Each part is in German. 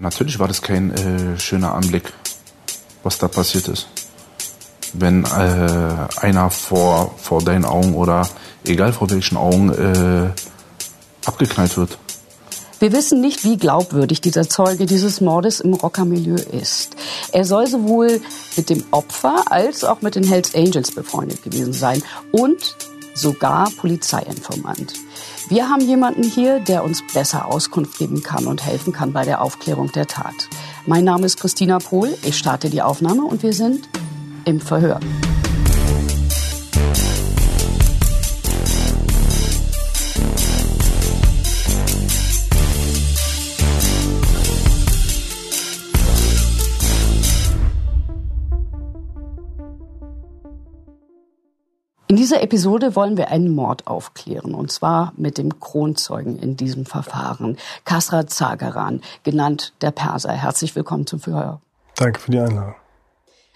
Natürlich war das kein äh, schöner Anblick, was da passiert ist. Wenn äh, einer vor, vor deinen Augen oder egal vor welchen Augen äh, abgeknallt wird. Wir wissen nicht, wie glaubwürdig dieser Zeuge dieses Mordes im Rockermilieu ist. Er soll sowohl mit dem Opfer als auch mit den Hells Angels befreundet gewesen sein und sogar Polizeiinformant. Wir haben jemanden hier, der uns besser Auskunft geben kann und helfen kann bei der Aufklärung der Tat. Mein Name ist Christina Pohl, ich starte die Aufnahme und wir sind im Verhör. In dieser Episode wollen wir einen Mord aufklären, und zwar mit dem Kronzeugen in diesem Verfahren, Kasra Zagaran, genannt der Perser. Herzlich willkommen zum Verhör. Danke für die Einladung.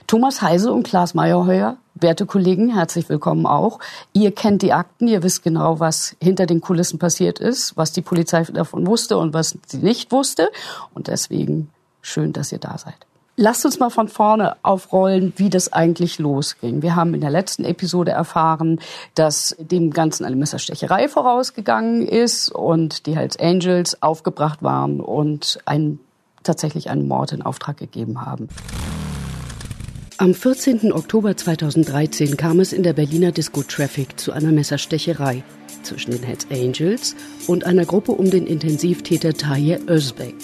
Thomas Heise und Klaas Meyerheuer, werte Kollegen, herzlich willkommen auch. Ihr kennt die Akten, ihr wisst genau, was hinter den Kulissen passiert ist, was die Polizei davon wusste und was sie nicht wusste. Und deswegen schön, dass ihr da seid. Lasst uns mal von vorne aufrollen, wie das eigentlich losging. Wir haben in der letzten Episode erfahren, dass dem Ganzen eine Messerstecherei vorausgegangen ist und die Hells Angels aufgebracht waren und einen, tatsächlich einen Mord in Auftrag gegeben haben. Am 14. Oktober 2013 kam es in der Berliner Disco Traffic zu einer Messerstecherei zwischen den Hells Angels und einer Gruppe um den Intensivtäter Tahir Özbek.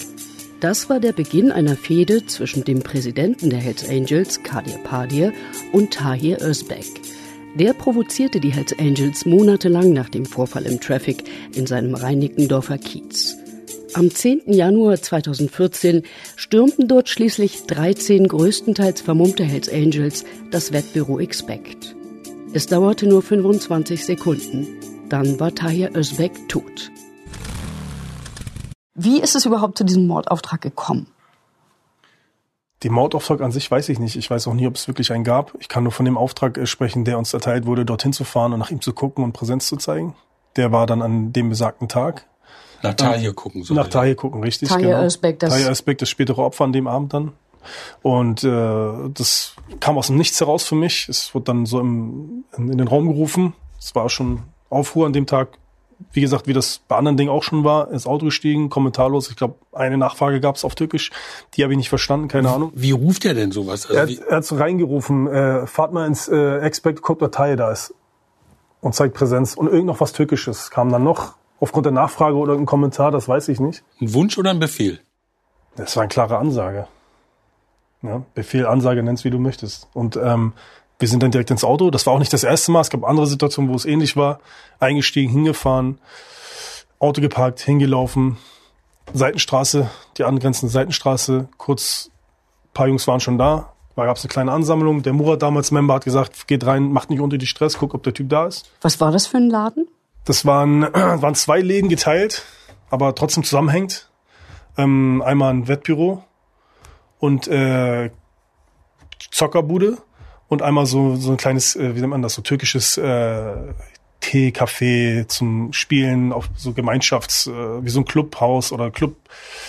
Das war der Beginn einer Fehde zwischen dem Präsidenten der Hells Angels, Kadir Padir, und Tahir Özbek. Der provozierte die Hells Angels monatelang nach dem Vorfall im Traffic in seinem Reinickendorfer Kiez. Am 10. Januar 2014 stürmten dort schließlich 13 größtenteils vermummte Hells Angels das Wettbüro Expect. Es dauerte nur 25 Sekunden. Dann war Tahir Özbek tot. Wie ist es überhaupt zu diesem Mordauftrag gekommen? Den Mordauftrag an sich weiß ich nicht. Ich weiß auch nie, ob es wirklich einen gab. Ich kann nur von dem Auftrag äh, sprechen, der uns erteilt wurde, dorthin zu fahren und nach ihm zu gucken und Präsenz zu zeigen. Der war dann an dem besagten Tag. Nach Tahir gucken. So nach Tahir gucken, richtig. Tahir genau. Özbek, das Tahir Özbek, das spätere Opfer an dem Abend dann. Und äh, das kam aus dem Nichts heraus für mich. Es wurde dann so im, in, in den Raum gerufen. Es war schon Aufruhr an dem Tag wie gesagt, wie das bei anderen Dingen auch schon war, ins Auto gestiegen, kommentarlos. Ich glaube, eine Nachfrage gab es auf Türkisch, die habe ich nicht verstanden, keine Ahnung. Wie ruft er denn sowas? Also er, hat, er hat so reingerufen, äh, fahrt mal ins äh, Expect, guckt, Datei da ist und zeigt Präsenz. Und irgend noch was Türkisches kam dann noch, aufgrund der Nachfrage oder ein Kommentar, das weiß ich nicht. Ein Wunsch oder ein Befehl? Das war eine klare Ansage. Ja, Befehl, Ansage, nenn's wie du möchtest. Und ähm, wir sind dann direkt ins Auto. Das war auch nicht das erste Mal. Es gab andere Situationen, wo es ähnlich war. Eingestiegen, hingefahren, Auto geparkt, hingelaufen, Seitenstraße, die angrenzende Seitenstraße. Kurz, paar Jungs waren schon da. Da gab es eine kleine Ansammlung. Der Murat damals Member hat gesagt, geht rein, macht nicht unter die Stress, guck, ob der Typ da ist. Was war das für ein Laden? Das waren, waren zwei Läden geteilt, aber trotzdem zusammenhängt. Ähm, einmal ein Wettbüro und äh, Zockerbude und einmal so, so ein kleines, äh, wie nennt man das, so türkisches äh, Tee, Café zum Spielen auf so Gemeinschafts, äh, wie so ein Clubhaus oder Club.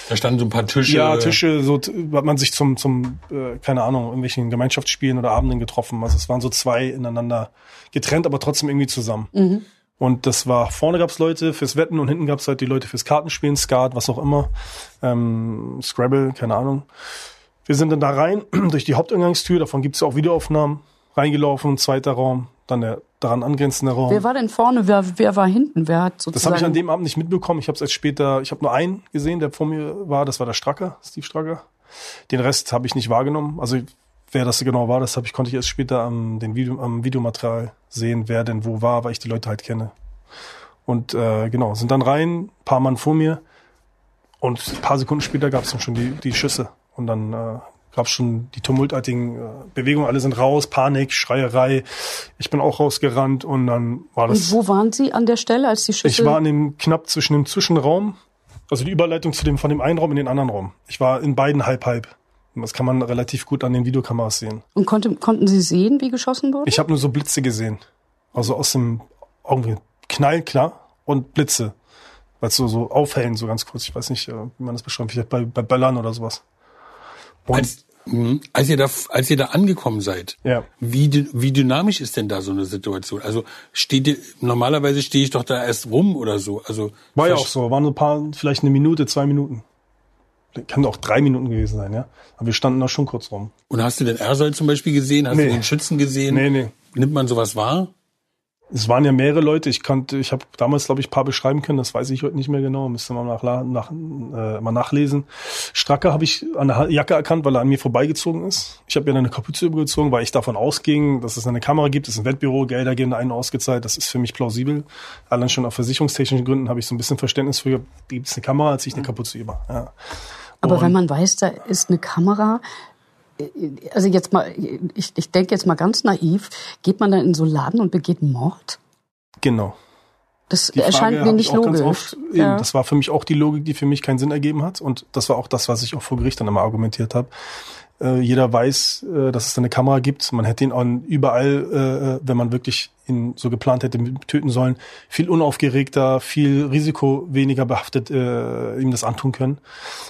Da standen so ein paar Tische. Ja, Tische, so hat man sich zum, zum äh, keine Ahnung, irgendwelchen Gemeinschaftsspielen oder Abenden getroffen. Also es waren so zwei ineinander getrennt, aber trotzdem irgendwie zusammen. Mhm. Und das war, vorne gab's Leute fürs Wetten und hinten gab's halt die Leute fürs Kartenspielen, Skat, was auch immer. Ähm, Scrabble, keine Ahnung. Wir sind dann da rein, durch die Haupteingangstür, davon gibt es auch Videoaufnahmen, reingelaufen, zweiter Raum, dann der daran angrenzende Raum. Wer war denn vorne, wer, wer war hinten? Wer hat sozusagen das habe ich an dem Abend nicht mitbekommen. Ich habe es erst später, ich habe nur einen gesehen, der vor mir war, das war der Stracker, Steve Stracker. Den Rest habe ich nicht wahrgenommen. Also wer das genau war, das hab ich, konnte ich erst später am, den Video, am Videomaterial sehen, wer denn wo war, weil ich die Leute halt kenne. Und äh, genau, sind dann rein, paar Mann vor mir und paar Sekunden später gab es dann schon die, die Schüsse. Und dann äh, gab schon die tumultartigen äh, Bewegungen, alle sind raus, Panik, Schreierei. Ich bin auch rausgerannt und dann war das. Und wo waren Sie an der Stelle, als die Schüsse? Ich war in dem knapp zwischen dem Zwischenraum, also die Überleitung zu dem von dem einen Raum in den anderen Raum. Ich war in beiden halb halb. Das kann man relativ gut an den Videokameras sehen. Und konnte, konnten Sie sehen, wie geschossen wurde? Ich habe nur so Blitze gesehen. Also aus dem irgendwie Knall, klar, und Blitze. Weil so, so aufhellen, so ganz kurz. Ich weiß nicht, äh, wie man das beschreibt, vielleicht bei, bei Böllern oder sowas. Und, Als, mhm. als ihr da, als ihr da angekommen seid, Ja. wie, wie dynamisch ist denn da so eine Situation? Also steht ihr, normalerweise stehe ich doch da erst rum oder so. Also war ja auch so, waren ein paar, vielleicht eine Minute, zwei Minuten. Kann auch drei Minuten gewesen sein, ja. Aber wir standen da schon kurz rum. Und hast du den Ersol zum Beispiel gesehen? Hast Nee. du den Schützen gesehen? Nee, nee. Nimmt man sowas wahr? Es waren ja mehrere Leute. Ich kannte, ich habe damals, glaube ich, ein paar beschreiben können. Das weiß ich heute nicht mehr genau. Müsste man nach, nach, äh, mal nachlesen. Stracker habe ich an der Jacke erkannt, weil er an mir vorbeigezogen ist. Ich habe mir dann eine Kapuze übergezogen, weil ich davon ausging, dass es eine Kamera gibt. Es ist ein Wettbüro, Gelder geben einen ausgezahlt. Das ist für mich plausibel. Allein schon aus versicherungstechnischen Gründen habe ich so ein bisschen Verständnis für. Gibt es eine Kamera, als ich eine Kapuze über. Ja. Aber Und- wenn man weiß, da ist eine Kamera, also jetzt mal, ich, ich denke jetzt mal ganz naiv, geht man dann in so einen Laden und begeht Mord? Genau. Das Die Frage erscheint mir hab nicht logisch. Oft, eben, Ja. Das war für mich auch die Logik, die für mich keinen Sinn ergeben hat. Und das war auch das, was ich auch vor Gericht dann immer argumentiert habe. Äh, jeder weiß, äh, dass es da eine Kamera gibt. Man hätte ihn auch überall, äh, wenn man wirklich ihn so geplant hätte, töten sollen, viel unaufgeregter, viel Risiko weniger behaftet äh, ihm das antun können.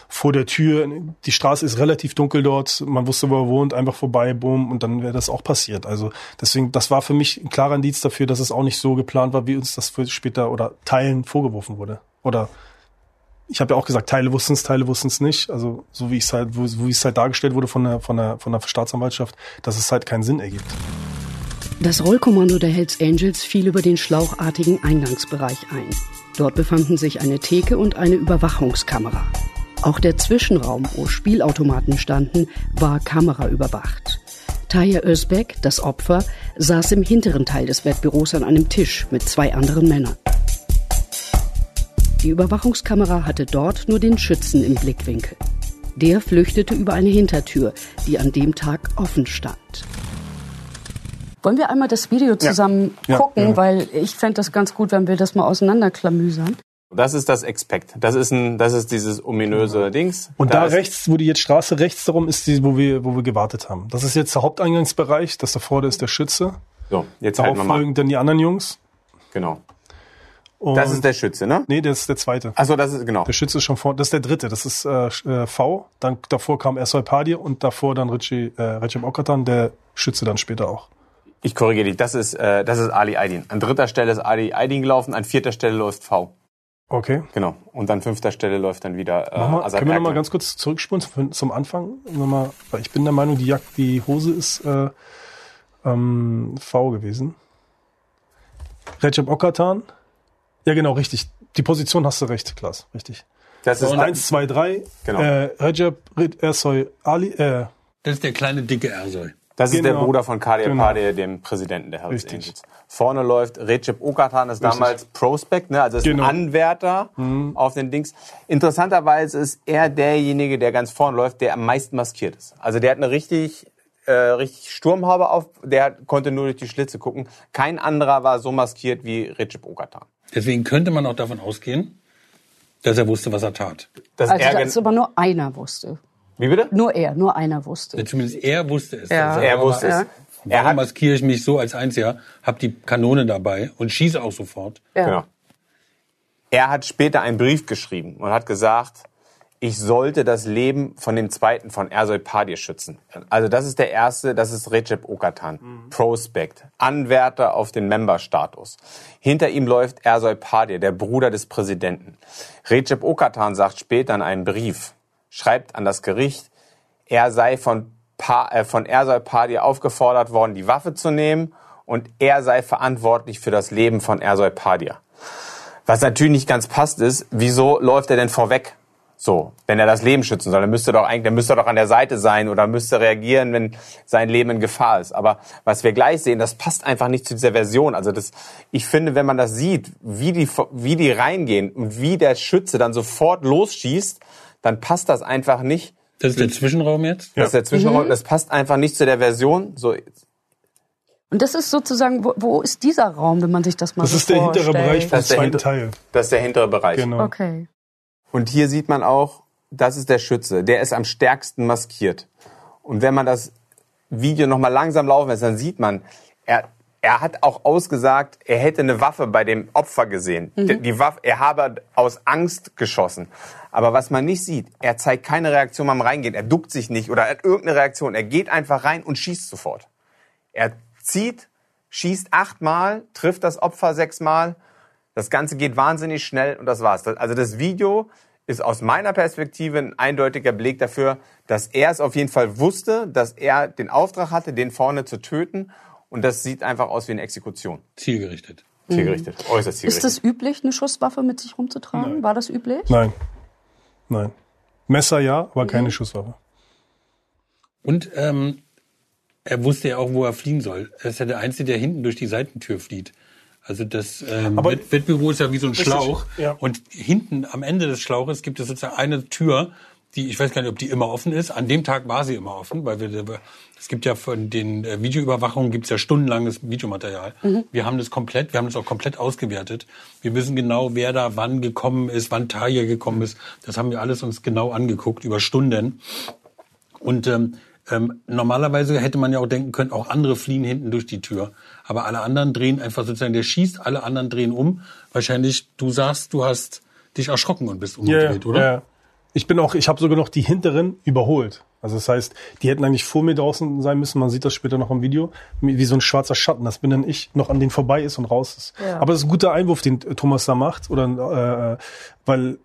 Vor der Tür, die Straße ist relativ dunkel dort, man wusste, wo er wohnt, einfach vorbei, boom, und dann wäre das auch passiert. Also deswegen, das war für mich ein klarer Indiz dafür, dass es auch nicht so geplant war, wie uns das später oder Teilen vorgeworfen wurde. Oder ich habe ja auch gesagt, Teile wussten es, Teile wussten es nicht. Also so wie es halt, wo, wo es halt dargestellt wurde von der, von der, von der Staatsanwaltschaft, dass es halt keinen Sinn ergibt. Das Rollkommando der Hells Angels fiel über den schlauchartigen Eingangsbereich ein. Dort befanden sich eine Theke und eine Überwachungskamera. Auch der Zwischenraum, wo Spielautomaten standen, war kameraüberwacht. Taya Özbek, das Opfer, saß im hinteren Teil des Wettbüros an einem Tisch mit zwei anderen Männern. Die Überwachungskamera hatte dort nur den Schützen im Blickwinkel. Der flüchtete über eine Hintertür, die an dem Tag offen stand. Wollen wir einmal das Video zusammen Ja, gucken, gerne. weil ich fände das ganz gut, wenn wir das mal auseinanderklamüsern. Das ist das Expect. Das ist ein, das ist dieses ominöse Dings. Und da, ist- rechts, wo die jetzt Straße rechts darum ist, die, wo wir, wo wir gewartet haben. Das ist jetzt der Haupteingangsbereich. Das davor ist der Schütze. So, jetzt Darauf halten wir mal. folgen dann die anderen Jungs. Genau. Und Das ist der Schütze, ne? nee, das ist der zweite. Achso, das ist, genau. Der Schütze ist schon vor, das ist der dritte, das ist äh, äh, V, dann davor kam Ersoy Padir und davor dann Richie, äh, Recep Okatan, der Schütze dann später auch. Ich korrigiere dich. Das ist, äh, das ist Ali Aydin. An dritter Stelle ist Ali Aydin gelaufen, an vierter Stelle läuft V. Okay. Genau. Und an fünfter Stelle läuft dann wieder äh, mal, können wir noch mal Erkan. ganz kurz zurückspulen zum, zum Anfang? Nochmal, weil ich bin der Meinung, die, Jack, die Hose ist äh, ähm, V gewesen. Recep Okatan. Ja, genau, richtig. Die Position hast du recht, Klaas, richtig. Das ist Eins, zwei, drei. Genau. Äh, Recep Rit- Ersoy Ali, äh, Das ist der kleine dicke Ersol. Das ist der Genau. Bruder von Kadir Genau. Padir, dem Präsidenten der Hells Richtig. Angels. Vorne läuft Recep Okatan, ist Richtig. damals Prospect, ne? also ist Genau. Mhm. ein Anwärter auf den Dings. Interessanterweise ist er derjenige, der ganz vorne läuft, der am meisten maskiert ist. Also der hat eine richtig, äh, richtig Sturmhaube auf, der konnte nur durch die Schlitze gucken. Kein anderer war so maskiert wie Recep Okatan. Deswegen könnte man auch davon ausgehen, dass er wusste, was er tat. Das Also er, dass aber nur einer wusste. wie bitte? Nur er, nur einer wusste. Zumindest er wusste es. Ja. Also Er wusste es. Ja. Er Warum maskiere ich mich so als Einziger, hab die Kanone dabei und schieße auch sofort? Ja. Genau. Er hat später einen Brief geschrieben und hat gesagt, ich sollte das Leben von dem zweiten, von Ersoy Padir schützen. Also das ist der erste, das ist Recep Okatan, Prospect, Anwärter auf den Member-Status. Hinter ihm läuft Ersoy Padir, der Bruder des Präsidenten. Recep Okatan sagt später in einem Brief, schreibt an das Gericht, er sei von, pa äh, von Ersoy Padir aufgefordert worden, die Waffe zu nehmen und er sei verantwortlich für das Leben von Ersoy Padir. Was natürlich nicht ganz passt ist, wieso läuft er denn vorweg? So, wenn er das Leben schützen soll, dann müsste er doch eigentlich, dann müsste er doch an der Seite sein oder müsste reagieren, wenn sein Leben in Gefahr ist. Aber was wir gleich sehen, das passt einfach nicht zu dieser Version. Also das, ich finde, wenn man das sieht, wie die, wie die reingehen und wie der Schütze dann sofort losschießt, dann passt das einfach nicht. Das ist der Zwischenraum jetzt? Das ist der Zwischenraum, das passt einfach nicht zu der Version. So, Und das ist sozusagen, wo, wo ist dieser Raum, wenn man sich das mal das so ist der hintere vorstellt? Bereich vom Das ist der zweiten Teil. das ist der hintere Bereich. Genau. Okay. Und hier sieht man auch, das ist der Schütze. Der ist am stärksten maskiert. Und wenn man das Video nochmal langsam laufen lässt, dann sieht man, er, Er hat auch ausgesagt, er hätte eine Waffe bei dem Opfer gesehen. Die, die Waffe, er habe aus Angst geschossen. Aber was man nicht sieht, er zeigt keine Reaktion beim Reingehen. Er duckt sich nicht oder er hat irgendeine Reaktion. Er geht einfach rein und schießt sofort. Er zieht, schießt achtmal, trifft das Opfer sechsmal. Das Ganze geht wahnsinnig schnell und das war's. Also das Video ist aus meiner Perspektive ein eindeutiger Beleg dafür, dass er es auf jeden Fall wusste, dass er den Auftrag hatte, den vorne zu töten. Und das sieht einfach aus wie eine Exekution. Zielgerichtet. Zielgerichtet, äußerst Ist zielgerichtet. das üblich, eine Schusswaffe mit sich rumzutragen? War das üblich? Nein. Nein. Messer ja, aber Mhm. keine Schusswaffe. Und ähm, er wusste ja auch, wo er fliehen soll. Er ist ja der Einzige, der hinten durch die Seitentür flieht. Also das ähm, Wettbüro ist ja wie so ein Richtig, Schlauch. ja. Und hinten am Ende des Schlauches gibt es sozusagen eine Tür, die, ich weiß gar nicht, ob die immer offen ist. An dem Tag war sie immer offen, weil wir, es gibt ja von den äh, Videoüberwachungen gibt's ja stundenlanges Videomaterial. Wir haben das komplett, wir haben das auch komplett ausgewertet. Wir wissen genau, wer da wann gekommen ist, wann Taille gekommen ist. Das haben wir alles uns genau angeguckt über Stunden. Und ähm, ähm, normalerweise hätte man ja auch denken können, auch andere fliehen hinten durch die Tür. Aber alle anderen drehen einfach sozusagen, der schießt, alle anderen drehen um. Wahrscheinlich, du sagst, du hast dich erschrocken und bist umgedreht, oder? Ja. Ich bin auch, ich habe sogar noch die hinteren überholt. Also das heißt, die hätten eigentlich vor mir draußen sein müssen. Man sieht das später noch im Video, wie so ein schwarzer Schatten. Das bin dann ich, noch an den vorbei ist und raus ist. Ja. Aber das ist ein guter Einwurf, den Thomas da macht, oder äh, weil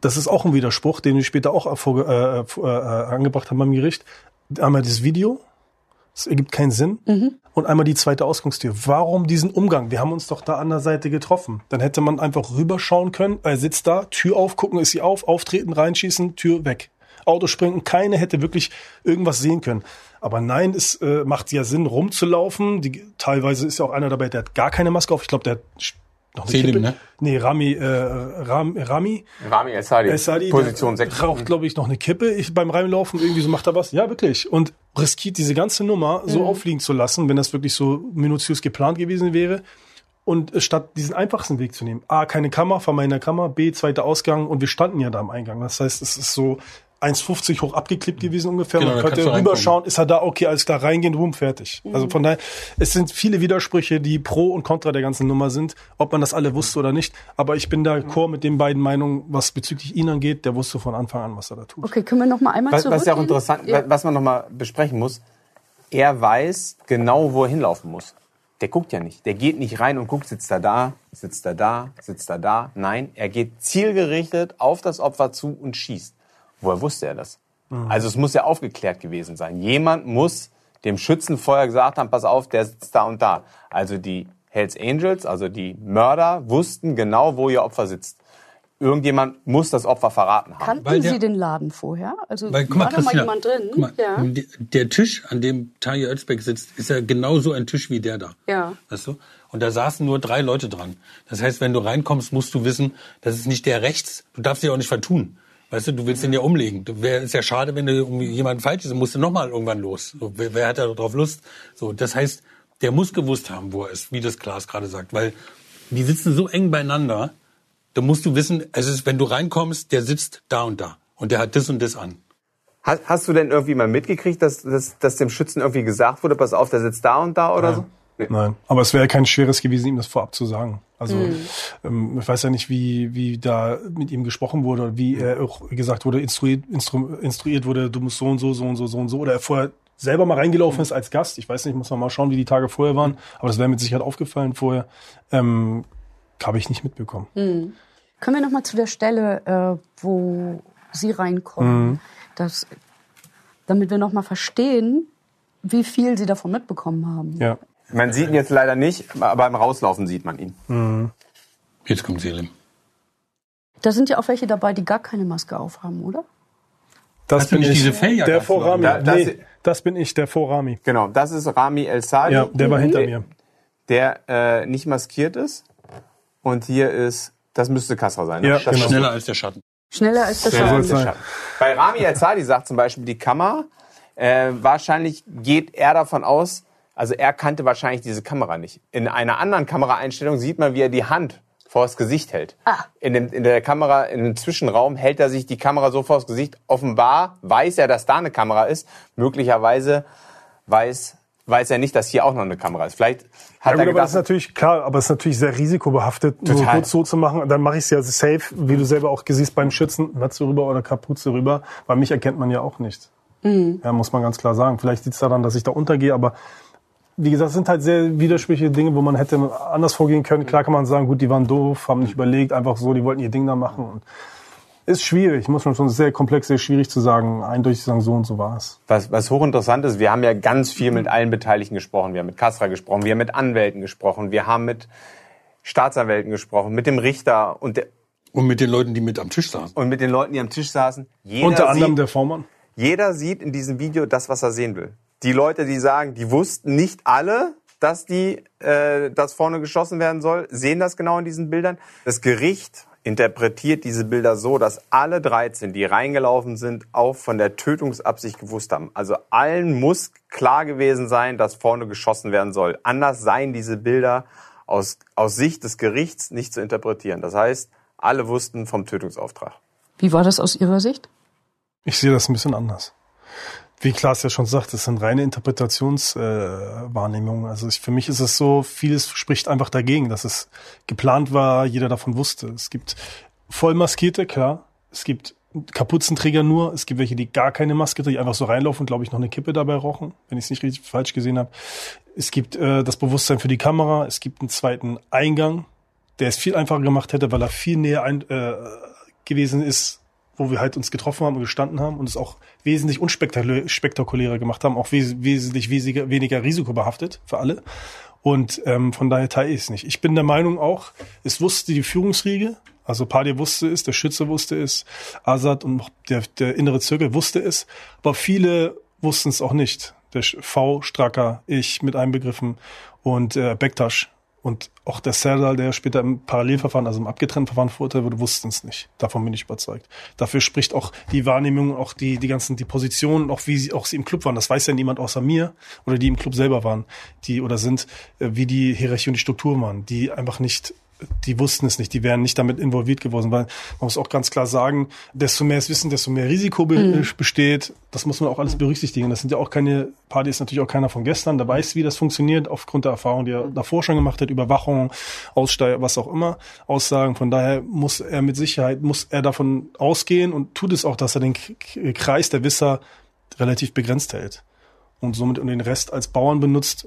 das ist auch ein Widerspruch, den wir später auch vor, äh, äh, äh, angebracht haben beim Gericht. Einmal das Video, es ergibt keinen Sinn. Und einmal die zweite Ausgangstür. Warum diesen Umgang? Wir haben uns doch da an der Seite getroffen. Dann hätte man einfach rüberschauen können. Er sitzt da, Tür auf, gucken, ist sie auf, auftreten, reinschießen, Tür weg. Auto springen. Keine hätte wirklich irgendwas sehen können. Aber nein, es äh, macht ja Sinn, rumzulaufen. Die, teilweise ist ja auch einer dabei, der hat gar keine Maske auf. Ich glaube, der hat noch eine Selim, Kippe. ne? Nee, Rami, äh, Ram, Rami, Rami El Sadi, El Sadi, Position der 6. raucht, glaube ich, noch eine Kippe ich, beim Reinlaufen. Irgendwie so macht er was. Ja, wirklich. Und riskiert diese ganze Nummer so auffliegen zu lassen, wenn das wirklich so minutiös geplant gewesen wäre. Und statt diesen einfachsten Weg zu nehmen, A, keine Kamera, vermeidender Kamera, B, zweiter Ausgang und wir standen ja da am Eingang. Das heißt, es ist so 1,50 hoch abgeklippt gewesen ungefähr. Genau, Man könnte rüberschauen, ist er da, okay, alles klar, reingehen, rum, fertig. Also von daher, es sind viele Widersprüche, die pro und contra der ganzen Nummer sind, ob man das alle wusste oder nicht. Aber ich bin da chor mit den beiden Meinungen, was bezüglich ihn angeht, der wusste von Anfang an, was er da tut. Okay, können wir noch mal einmal Was, zurück? was ja auch interessant, was man nochmal besprechen muss, er weiß genau, wo er hinlaufen muss. Der guckt ja nicht. Der geht nicht rein und guckt, sitzt er da, sitzt er da, sitzt er da. Nein, er geht zielgerichtet auf das Opfer zu und schießt. Woher wusste er das? Also es muss ja aufgeklärt gewesen sein. Jemand muss dem Schützen vorher gesagt haben, pass auf, der sitzt da und da. Also die Hells Angels, also die Mörder, wussten genau, wo ihr Opfer sitzt. Irgendjemand muss das Opfer verraten haben. Kannten Weil der- Sie den Laden vorher? Also Weil, guck mal, war da mal jemand drin? guck mal, ja. der, Tisch, an dem Taje Özbeck sitzt, ist ja genauso ein Tisch wie der da. Ja. Weißt du? Und da saßen nur drei Leute dran. Das heißt, wenn du reinkommst, musst du wissen, das ist nicht der rechts. Du darfst dich auch nicht vertun. Weißt du, du willst den ja umlegen. Du, wär, ist ja schade, wenn du irgendwie jemand falsch ist, dann musst du nochmal irgendwann los. So, wer, wer hat da drauf Lust? So, das heißt, der muss gewusst haben, wo er ist, wie das Klaas gerade sagt. Weil die sitzen so eng beieinander, da musst du wissen, es ist, wenn du reinkommst, der sitzt da und da. Und der hat das und das an. Hast, hast du denn irgendwie mal mitgekriegt, dass, dass, dass dem Schützen irgendwie gesagt wurde, pass auf, der sitzt da und da oder so? Nein, aber es wäre kein schweres gewesen, ihm das vorab zu sagen. Also ähm, ich weiß ja nicht, wie, wie da mit ihm gesprochen wurde, oder wie er auch gesagt wurde, instruiert, instru, instruiert wurde, du musst so und so, so und so, so und so, oder er vorher selber mal reingelaufen ist als Gast. Ich weiß nicht, muss man mal schauen, wie die Tage vorher waren, aber das wäre mit Sicherheit aufgefallen vorher. Ähm, habe ich nicht mitbekommen. Können wir noch mal zu der Stelle, äh, wo Sie reinkommen, das, damit wir noch mal verstehen, wie viel Sie davon mitbekommen haben. Ja. Man sieht ihn jetzt leider nicht, aber beim Rauslaufen sieht man ihn. Jetzt kommt Selim. Da sind ja auch welche dabei, die gar keine Maske aufhaben, oder? Das Hast du nicht diese Felljacke Der vor Rami. Da- das- nee, das bin ich, der vor Rami. Genau, das ist Rami El Sadi. Ja, der war hinter der, mir. Der äh, nicht maskiert ist. Und hier ist, das müsste Kasra sein. ne? Ja, das genau. ist Schneller als der Schatten. Schneller als der schneller Schatten. als der sein. Schatten. Bei Rami El Sadi sagt zum Beispiel die Kamera, äh, wahrscheinlich geht er davon aus, also er kannte wahrscheinlich diese Kamera nicht. In einer anderen Kameraeinstellung sieht man, wie er die Hand vors Gesicht hält. Ah. In, dem, in der Kamera, in dem Zwischenraum hält er sich die Kamera so vors Gesicht. Offenbar weiß er, dass da eine Kamera ist. Möglicherweise weiß weiß er nicht, dass hier auch noch eine Kamera ist. Vielleicht hat Ja, er gut, aber das ist gedacht, natürlich klar, aber es ist natürlich sehr risikobehaftet, nur Total. kurz so zu machen. Dann mache ich es ja safe, wie du selber auch siehst beim Schützen, Mütze rüber oder Kapuze rüber, weil mich erkennt man ja auch nicht. Ja, muss man ganz klar sagen. Vielleicht liegt es daran, dass ich da untergehe, aber wie gesagt, es sind halt sehr widersprüchliche Dinge, wo man hätte anders vorgehen können. Klar kann man sagen, gut, die waren doof, haben nicht überlegt, einfach so, die wollten ihr Ding da machen. Und ist schwierig, muss man schon sehr komplex, sehr schwierig zu sagen, eindeutig sagen, so und so war es. was, was hochinteressant ist, wir haben ja ganz viel mit allen Beteiligten gesprochen. Wir haben mit Kasra gesprochen, wir haben mit Anwälten gesprochen, wir haben mit Staatsanwälten gesprochen, mit dem Richter und, der, Und mit den Leuten, die mit am Tisch saßen. und mit den Leuten, die am Tisch saßen. Jeder Unter anderem sieht, der Vormann. Jeder sieht in diesem Video das, was er sehen will. Die Leute, die sagen, die wussten nicht alle, dass die, äh, dass vorne geschossen werden soll, sehen das genau in diesen Bildern. Das Gericht interpretiert diese Bilder so, dass alle 13, die reingelaufen sind, auch von der Tötungsabsicht gewusst haben. Also allen muss klar gewesen sein, dass vorne geschossen werden soll. Anders seien diese Bilder aus, aus Sicht des Gerichts nicht zu interpretieren. Das heißt, alle wussten vom Tötungsauftrag. Wie war das aus Ihrer Sicht? Ich sehe das ein bisschen anders. Wie Klaas ja schon sagt, das sind reine Interpretationswahrnehmungen. Äh, also ich, für mich ist es so, vieles spricht einfach dagegen, dass es geplant war, jeder davon wusste. Es gibt Vollmaskierte, klar. Es gibt Kapuzenträger nur. Es gibt welche, die gar keine Maske tragen, einfach so reinlaufen und, glaube ich, noch eine Kippe dabei rauchen, wenn ich es nicht richtig falsch gesehen habe. Es gibt äh, das Bewusstsein für die Kamera. Es gibt einen zweiten Eingang, der es viel einfacher gemacht hätte, weil er viel näher ein, äh, gewesen ist, wo wir halt uns getroffen haben und gestanden haben und es auch wesentlich unspektakulärer gemacht haben, auch wes wesentlich wesiger, weniger risikobehaftet für alle. Und ähm, von daher teile ich es nicht. Ich bin der Meinung auch, es wusste die Führungsriege, also Padir wusste es, der Schütze wusste es, Azad und der, der innere Zirkel wusste es, aber viele wussten es auch nicht. Der V, Stracker, ich mit einbegriffen und äh, Bektasch und auch der Serdal, der später im Parallelverfahren, also im abgetrennten Verfahren verurteilt wurde, wussten es nicht. Davon bin ich überzeugt. Dafür spricht auch die Wahrnehmung, auch die, die ganzen, die Positionen, auch wie sie, auch sie im Club waren. Das weiß ja niemand außer mir oder die im Club selber waren, die oder sind, äh, wie die Hierarchie und die Struktur waren, die einfach nicht die wussten es nicht, die wären nicht damit involviert geworden, weil man muss auch ganz klar sagen, desto mehr es wissen, desto mehr Risiko be äh, besteht. Das muss man auch alles berücksichtigen. Das sind ja auch keine, Party ist natürlich auch keiner von gestern, der weiß, wie das funktioniert, aufgrund der Erfahrung, die er davor schon gemacht hat, Überwachung, Aussteiger, was auch immer, Aussagen. Von daher muss er mit Sicherheit, muss er davon ausgehen und tut es auch, dass er den Kreis der Wisser relativ begrenzt hält. Und somit den Rest als Bauern benutzt,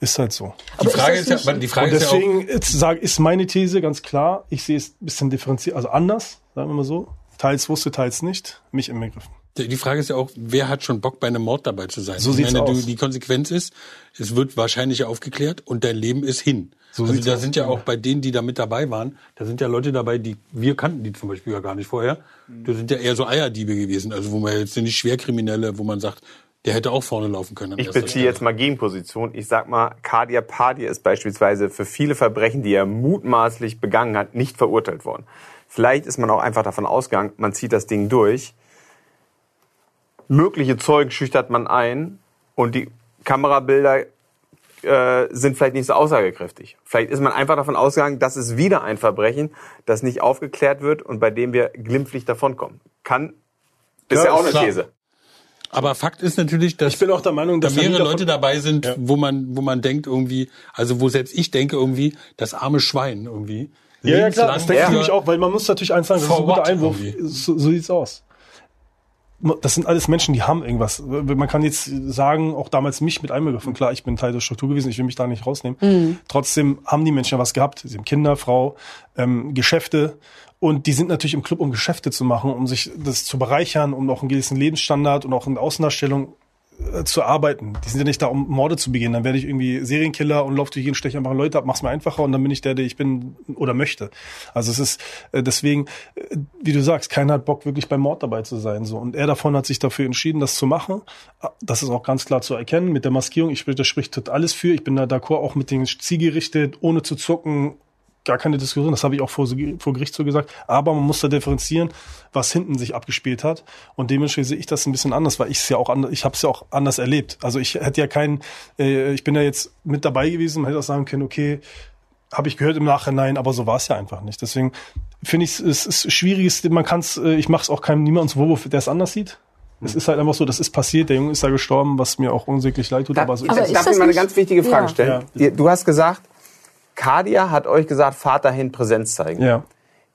ist halt so. Die Frage ist, ja, die Frage Und ist ja auch, deswegen ist, sag, ist meine These ganz klar, ich sehe es ein bisschen differenziert, also anders, sagen wir mal so. Teils wusste, teils nicht, mich inbegriffen. Die Frage ist ja auch, wer hat schon Bock bei einem Mord dabei zu sein? So ich sieht's meine, aus. Die Konsequenz ist, es wird wahrscheinlich aufgeklärt und dein Leben ist hin. So also da aus, sind ja auch bei denen, die da mit dabei waren, da sind ja Leute dabei, die wir kannten die zum Beispiel ja gar nicht vorher. Das sind ja eher so Eierdiebe gewesen, also wo man jetzt sind nicht Schwerkriminelle, wo man sagt, der hätte auch vorne laufen können. Ich beziehe Stelle. jetzt mal Gegenposition. Ich sag mal, Kadir Padir ist beispielsweise für viele Verbrechen, die er mutmaßlich begangen hat, nicht verurteilt worden. Vielleicht ist man auch einfach davon ausgegangen, man zieht das Ding durch. Mögliche Zeugen schüchtert man ein und die Kamerabilder äh, sind vielleicht nicht so aussagekräftig. Vielleicht ist man einfach davon ausgegangen, das ist wieder ein Verbrechen, das nicht aufgeklärt wird und bei dem wir glimpflich davonkommen. Kann, ist Ja, ja, auch eine. These. Aber Fakt ist natürlich, dass Ich bin auch der Meinung, da dass er mehrere Leute dabei sind, Ja. wo man, wo man denkt irgendwie, also wo selbst ich denke irgendwie, das arme Schwein irgendwie. Ja, ja klar, das denke ich nämlich auch, weil man muss natürlich eins sagen, das ist ein guter Einwurf. irgendwie? So, so sieht's aus. Das sind alles Menschen, die haben irgendwas. Man kann jetzt sagen, auch damals mich mit einbegriffen. Klar, ich bin Teil der Struktur gewesen, ich will mich da nicht rausnehmen. Trotzdem haben die Menschen ja was gehabt. Sie haben Kinder, Frau, ähm, Geschäfte. Und die sind natürlich im Club, um Geschäfte zu machen, um sich das zu bereichern, um auch einen gewissen Lebensstandard und auch in Außendarstellung zu arbeiten. Die sind ja nicht da, um Morde zu begehen. Dann werde ich irgendwie Serienkiller und laufe durch jeden Stech einfach Leute ab, mach's mir einfacher und dann bin ich der, der ich bin oder möchte. Also es ist äh, deswegen, äh, wie du sagst, keiner hat Bock, wirklich beim Mord dabei zu sein. So. Und er davon hat sich dafür entschieden, das zu machen. Das ist auch ganz klar zu erkennen. Mit der Maskierung, ich das spricht alles für. Ich bin da d'accord, auch mit den Ziel gerichtet, ohne zu zucken, gar keine Diskussion, das habe ich auch vor, vor Gericht so gesagt, aber man muss da differenzieren, was hinten sich abgespielt hat und dementsprechend sehe ich das ein bisschen anders, weil ich es ja auch anders, ich habe es ja auch anders erlebt. Also ich hätte ja keinen, äh, ich bin ja jetzt mit dabei gewesen, man hätte auch sagen können, okay, habe ich gehört im Nachhinein, aber so war es ja einfach nicht. Deswegen finde ich es ist schwierig, man kann es, äh, ich mache es auch keinem niemandem Vorwurf, der es anders sieht. Es ist halt einfach so, das ist passiert, der Junge ist da gestorben, was mir auch unsäglich leid tut, Da, aber so Aber darf ist ich das mal eine ganz wichtige Frage Ja. stellen? Ja. Du hast gesagt, Kadia hat euch gesagt, fahrt dahin Präsenz zeigen. Ja.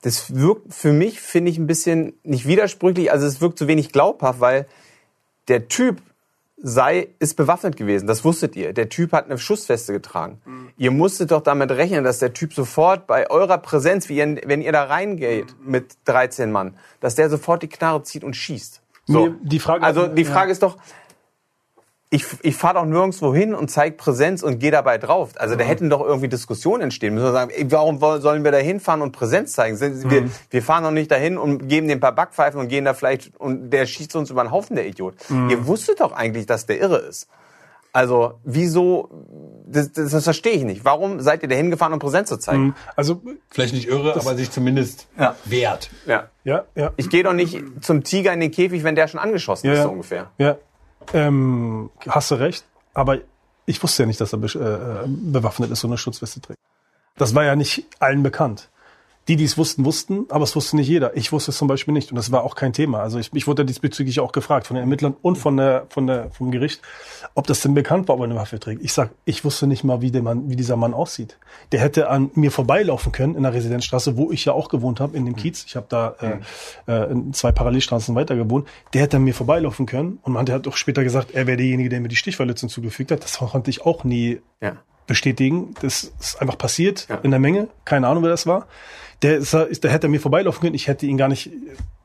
Das wirkt für mich, finde ich, ein bisschen nicht widersprüchlich, also es wirkt zu wenig glaubhaft, weil der Typ sei, ist bewaffnet gewesen. Das wusstet ihr. Der Typ hat eine Schussweste getragen. Ihr musstet doch damit rechnen, dass der Typ sofort bei eurer Präsenz, wie ihr, wenn ihr da reingeht mit 13 Mann, dass der sofort die Knarre zieht und schießt. So. Nee, die Frage- also die ja. Frage ist doch, ich, ich fahre doch nirgendwo hin und zeige Präsenz und gehe dabei drauf. Also da hätten doch irgendwie Diskussionen entstehen. Müssen wir sagen, ey, warum sollen wir da hinfahren und Präsenz zeigen? Wir, wir fahren doch nicht dahin und geben dem ein paar Backpfeifen und gehen da vielleicht und der schießt uns über den Haufen, der Idiot. Ihr wusstet doch eigentlich, dass der irre ist. Also wieso, das, das, das verstehe ich nicht. Warum seid ihr da hingefahren, um Präsenz zu zeigen? Also, Vielleicht nicht irre, aber sich zumindest Ja. wehrt. Ja. ja, ja. Ich gehe doch nicht zum Tiger in den Käfig, wenn der schon angeschossen ja, ist, so ungefähr. Ja, ähm, hast du recht. Aber ich wusste ja nicht, dass er be äh, bewaffnet ist und eine Schutzweste trägt. Das war ja nicht allen bekannt. Die, die es wussten, wussten, aber es wusste nicht jeder. Ich wusste es zum Beispiel nicht und das war auch kein Thema. Also ich, ich wurde diesbezüglich auch gefragt von den Ermittlern und von der, von der, vom Gericht, ob das denn bekannt war, ob er eine Waffe trägt. Ich sag, ich wusste nicht mal, wie, der Mann, wie dieser Mann aussieht. Der hätte an mir vorbeilaufen können in der Residenzstraße, wo ich ja auch gewohnt habe, in dem Kiez. Ich habe da äh, äh, in zwei Parallelstraßen weiter gewohnt. Der hätte an mir vorbeilaufen können und man hat auch später gesagt, er wäre derjenige, der mir die Stichverletzung zugefügt hat. Das konnte ich auch nie Ja. bestätigen. Das ist einfach passiert Ja. in der Menge. Keine Ahnung, wer das war. Der, ist, der hätte mir vorbeilaufen können. Ich hätte ihn gar nicht,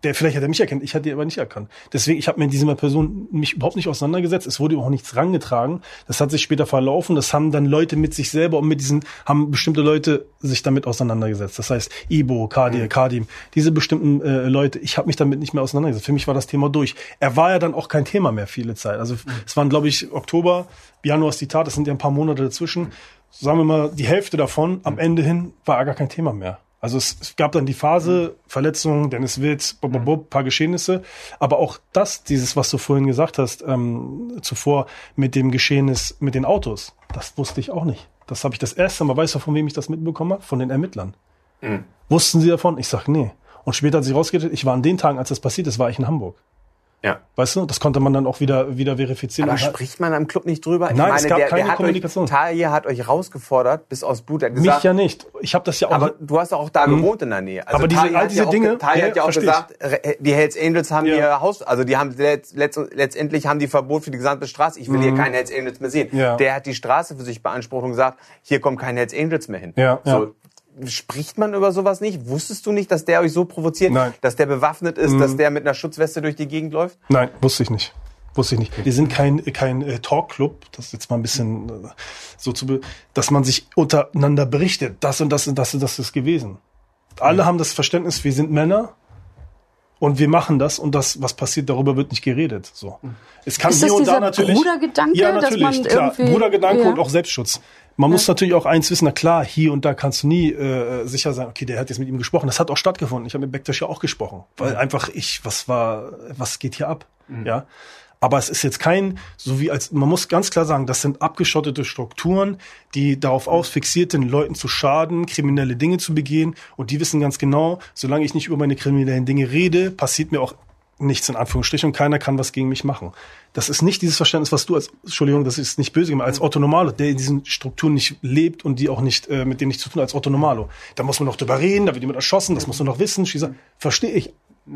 der vielleicht hätte er mich erkannt. Ich hätte ihn aber nicht erkannt. Deswegen, ich habe mit dieser Person mich überhaupt nicht auseinandergesetzt. Es wurde auch nichts rangetragen. Das hat sich später verlaufen. Das haben dann Leute mit sich selber und mit diesen, haben bestimmte Leute sich damit auseinandergesetzt. Das heißt, Ibo, Kadir, Kadim, diese bestimmten äh, Leute, ich habe mich damit nicht mehr auseinandergesetzt. Für mich war das Thema durch. Er war ja dann auch kein Thema mehr viele Zeit. Also es waren, glaube ich, Oktober, Januar ist die Tat, das sind ja ein paar Monate dazwischen. Sagen wir mal, die Hälfte davon, am Ende hin, war er gar kein Thema mehr. Also es, es gab dann die Phase, Verletzungen, Dennis Witt, bob, bob, bob, paar Geschehnisse. Aber auch das, dieses, was du vorhin gesagt hast, ähm, zuvor mit dem Geschehnis mit den Autos, das wusste ich auch nicht. Das habe ich das erste Mal, weißt du, von wem ich das mitbekommen habe? Von den Ermittlern. Wussten sie davon? Ich sag nee. Und später hat sich rausgestellt, ich war an den Tagen, als das passiert ist, war ich in Hamburg. Ja. Weißt du, das konnte man dann auch wieder, wieder verifizieren. Aber spricht man am Club nicht drüber? Nein, es gab keine hat Kommunikation. Euch, Talia hat euch rausgefordert bis aus Blut. Er hat mich gesagt, ja nicht. Ich habe das ja auch. aber du hast auch da gewohnt in der Nähe. Also Aber diese- Talia all diese ja auch, Dinge, Talia ja, hat ja auch gesagt, re- die Hells Angels haben Ja. ihr Haus, also die haben letzt, letzt, letztendlich haben die Verbot für die gesamte Straße. Ich will hier keine Hells Angels mehr sehen. Mhm. Ja. Der hat die Straße für sich beansprucht und gesagt, hier kommen keine Hells Angels mehr hin. Ja, ja. so, Spricht man über sowas nicht? Wusstest du nicht, dass der euch so provoziert, Nein. Mhm. dass der bewaffnet ist, dass der mit einer Schutzweste durch die Gegend läuft? Nein, wusste ich nicht. Wusste ich nicht. Wir sind kein, kein äh, Talkclub, das ist jetzt mal ein bisschen äh, so zu, be dass man sich untereinander berichtet. Das und das und das und das ist gewesen. Alle haben das Verständnis, wir sind Männer und wir machen das und das, was passiert, darüber wird nicht geredet. So. Es kann Ist hier das und da dieser natürlich. Brudergedanke, ja, dass natürlich, man klar. irgendwie- Brudergedanke ja. und auch Selbstschutz. Man muss natürlich auch eins wissen, na klar, hier und da kannst du nie äh, sicher sein, okay, der hat jetzt mit ihm gesprochen. Das hat auch stattgefunden. Ich habe mit Bektasch ja auch gesprochen. Weil einfach ich, was war, was geht hier ab? Ja. Aber es ist jetzt kein, so wie als, man muss ganz klar sagen, das sind abgeschottete Strukturen, die darauf aus fixiert sind, Leuten zu schaden, kriminelle Dinge zu begehen. Und die wissen ganz genau, solange ich nicht über meine kriminellen Dinge rede, passiert mir auch nichts in Anführungsstrichen und keiner kann was gegen mich machen. Das ist nicht dieses Verständnis, was du als, Entschuldigung, das ist nicht böse gemeint, als Otto Normalo, der in diesen Strukturen nicht lebt und die auch nicht, äh, mit denen nicht zu tun hat, als Otto Normalo. Da muss man noch drüber reden, da wird jemand erschossen, das muss man noch wissen. Verstehe ich.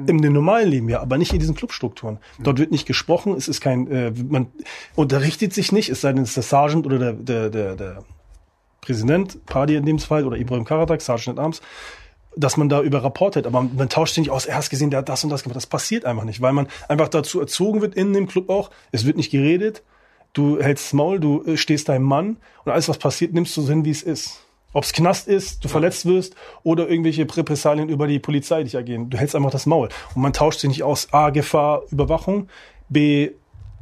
In dem normalen Leben ja, aber nicht in diesen Clubstrukturen. Dort wird nicht gesprochen, es ist kein, äh, man unterrichtet sich nicht, es sei denn, es ist der Sergeant oder der, der, der, der Präsident, Padi in dem Fall, oder Ibrahim Karadak, Sergeant at Arms, dass man da über rapportet, aber man tauscht sich nicht aus, er hat gesehen, der hat das und das gemacht. Das passiert einfach nicht, weil man einfach dazu erzogen wird in dem Club auch. Es wird nicht geredet, du hältst das Maul, du äh, stehst deinem Mann und alles, was passiert, nimmst du so hin, wie es ist. Ob es Knast ist, du verletzt wirst oder irgendwelche Repressalien über die Polizei dich ergehen. Du hältst einfach das Maul. Und man tauscht sich nicht aus. A, Gefahr, Überwachung. B,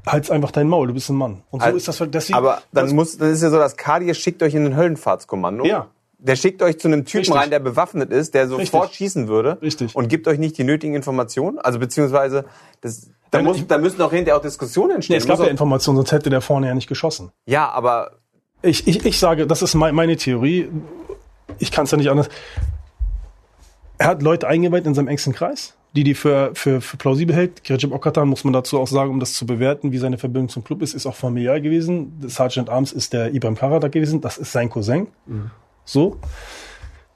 halt's einfach dein Maul, du bist ein Mann. Und so Also, ist das. Deswegen, Aber dann das, muss, das ist ja so, dass Kadir schickt euch in ein Höllenfahrtskommando. Ja. Der schickt euch zu einem Typen Richtig. rein, der bewaffnet ist, der sofort Richtig. schießen würde. Richtig. Und gibt euch nicht die nötigen Informationen. Also beziehungsweise, das, da, muss, da müssen auch hinterher auch Diskussionen entstehen. nee, es gab ja Informationen, sonst hätte der vorne ja nicht geschossen. ja, aber Ich, ich, ich sage, das ist mein, meine Theorie. Ich kann es ja nicht anders. Er hat Leute eingeweiht in seinem engsten Kreis die die für, für, für plausibel hält. Recep Okatan muss man dazu auch sagen, um das zu bewerten, wie seine Verbindung zum Club ist, ist auch familiär gewesen. Sergeant Arms ist der Ibrahim Karadak gewesen, das ist sein Cousin. So.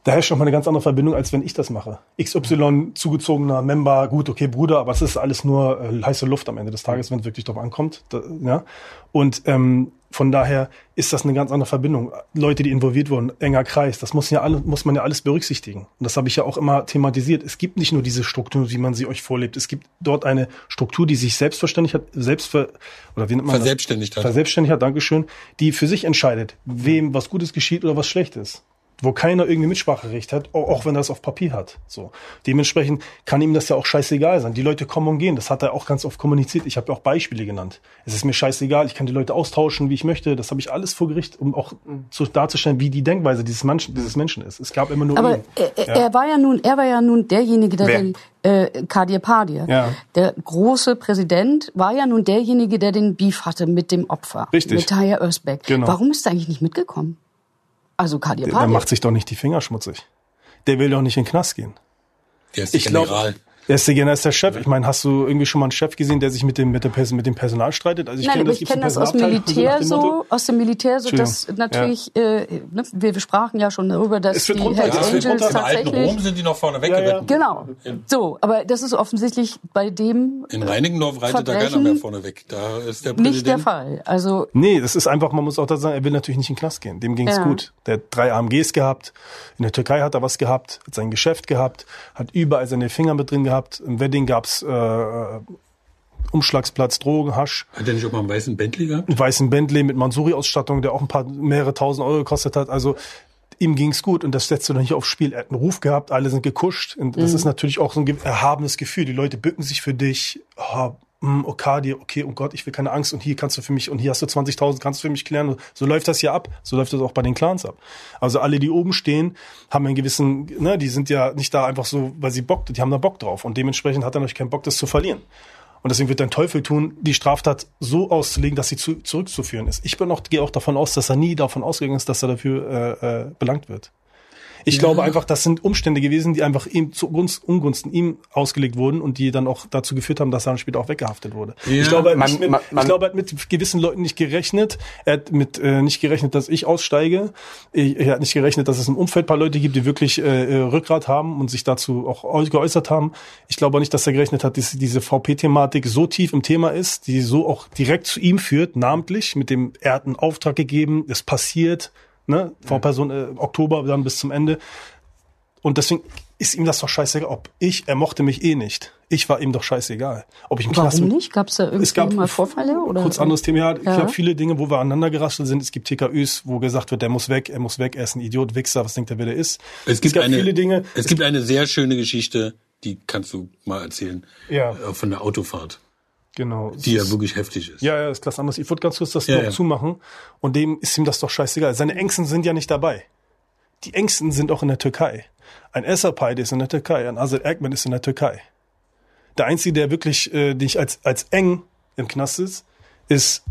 Da herrscht noch mal eine ganz andere Verbindung, als wenn ich das mache. XY zugezogener Member, gut, okay, Bruder, aber es ist alles nur äh, heiße Luft am Ende des Tages, wenn es wirklich drauf ankommt. Da, ja. Und ähm, von daher ist das eine ganz andere Verbindung. Leute, die involviert wurden, enger Kreis, das muss ja alle, muss man ja alles berücksichtigen. Und das habe ich ja auch immer thematisiert. Es gibt nicht nur diese Struktur, wie man sie euch vorlebt. Es gibt dort eine Struktur, die sich selbstverständlich hat, selbst ver, oder wie nennt man Verselbstständigt das? hat. Verselbstständigt hat, Dankeschön, die für sich entscheidet, wem was Gutes geschieht oder was Schlechtes wo keiner irgendwie Mitspracherecht hat, auch wenn er es auf Papier hat. So. Dementsprechend kann ihm das ja auch scheißegal sein. Die Leute kommen und gehen. Das hat er auch ganz oft kommuniziert. Ich habe ja auch Beispiele genannt. Es ist mir scheißegal. Ich kann die Leute austauschen, wie ich möchte. Das habe ich alles vor Gericht, um auch zu, darzustellen, wie die Denkweise dieses Menschen, dieses Menschen ist. Es gab immer nur Aber ihn. er, er- er war ja nun, er war ja nun derjenige, der Wer? den äh, Kadir Padir, Ja. der große Präsident, war ja nun derjenige, der den Beef hatte mit dem Opfer, Richtig. mit Tahir Özbek. Genau. Warum ist er eigentlich nicht mitgekommen? Also Kadir Der, macht sich doch nicht die Finger schmutzig. Der will doch nicht in den Knast gehen. Der ist Ich glaube, General. Er ist der, er ist der Chef. Ich meine, hast du irgendwie schon mal einen Chef gesehen, der sich mit dem, mit dem, Pers- mit dem Personal streitet? Also ich Nein, kenn aber ich gibt's kenne das aus dem Militär so, aus dem Militär so, dass natürlich, äh, ne, wir, wir sprachen ja schon darüber, dass Es wird die runter- Hells ja, es wird Angels runter- Im alten tatsächlich, Rom sind die noch vorne Ja, ja. weggeritten. genau, so, aber das ist offensichtlich bei dem In Reinickendorf reitet da keiner mehr vorne weg. Da ist der Präsident. nicht der Fall. Also Nee, das ist einfach, man muss auch da sagen, er will natürlich nicht in den Knast gehen. Dem ging's Ja. gut. Der hat drei AMGs gehabt. In der Türkei hat er was gehabt, hat sein Geschäft gehabt, hat überall seine Finger mit drin gehabt. Im Wedding gab's äh, Umschlagsplatz, Drogen, Hasch. Hat der nicht auch mal einen weißen Bentley gehabt? einen weißen Bentley mit Mansuri-Ausstattung, der auch ein paar mehrere tausend Euro gekostet hat. Also ihm ging's gut und das setzt du dann nicht aufs Spiel. Er hat einen Ruf gehabt, alle sind gekuscht. Und das ist natürlich auch so ein erhabenes Gefühl. Die Leute bücken sich für dich. Oh, mm, okay, okay, oh Gott, ich will keine Angst und hier kannst du für mich und hier hast du 20.000, kannst du für mich klären. So läuft das ja ab. So läuft das auch bei den Clans ab. Also alle, die oben stehen, haben einen gewissen, ne, die sind ja nicht da einfach so, weil sie Bock, die haben da Bock drauf und dementsprechend hat er natürlich keinen Bock, das zu verlieren. Und deswegen wird dein Teufel tun, die Straftat so auszulegen, dass sie zu, zurückzuführen ist. Ich bin auch, gehe auch davon aus, dass er nie davon ausgegangen ist, dass er dafür äh, äh, belangt wird. Ich glaube einfach, das sind Umstände gewesen, die einfach ihm zu Gunst, Ungunsten ihm ausgelegt wurden und die dann auch dazu geführt haben, dass er dann später auch weggehaftet wurde. Ja. ich glaube, er hat Man- mit, man- ich glaube, er hat mit gewissen Leuten nicht gerechnet. Er hat mit äh, nicht gerechnet, dass ich aussteige. Er hat nicht gerechnet, dass es im Umfeld ein paar Leute gibt, die wirklich äh, äh, Rückgrat haben und sich dazu auch äu- geäußert haben. Ich glaube auch nicht, dass er gerechnet hat, dass diese VP-Thematik so tief im Thema ist, die so auch direkt zu ihm führt, namentlich mit dem, er hat einen Auftrag gegeben, es passiert, ne, vor Person äh, Oktober dann bis zum Ende. Und deswegen ist ihm das doch scheißegal, ob ich, er mochte mich eh nicht. Ich war ihm doch scheißegal. Ob ich im Knast warum mit- nicht? Gab es da es irgendwie gab mal Vorfälle oder? kurz anderes Thema. Ja, ich Ja. glaube, viele Dinge, wo wir aneinander gerasselt sind. Es gibt TKÜs, wo gesagt wird, der muss weg, er muss weg, er ist ein Idiot, Wichser, was denkt er, wer der ist? Es gibt, gab eine, viele Dinge. Es gibt eine sehr schöne Geschichte, die kannst du mal erzählen. Ja. Äh, Von der Autofahrt, Genau. die ja wirklich heftig ist. Ja, ja, ist klasse anders. Ich würde ganz kurz das Ja, noch ja. zumachen. Und dem ist ihm das doch scheißegal. Seine Ängsten sind ja nicht dabei. Die Ängsten sind auch in der Türkei. Ein Esserpai ist in der Türkei. Ein Azad Erkman ist in der Türkei. Der Einzige, der wirklich äh, dich als, als eng im Knast ist, ist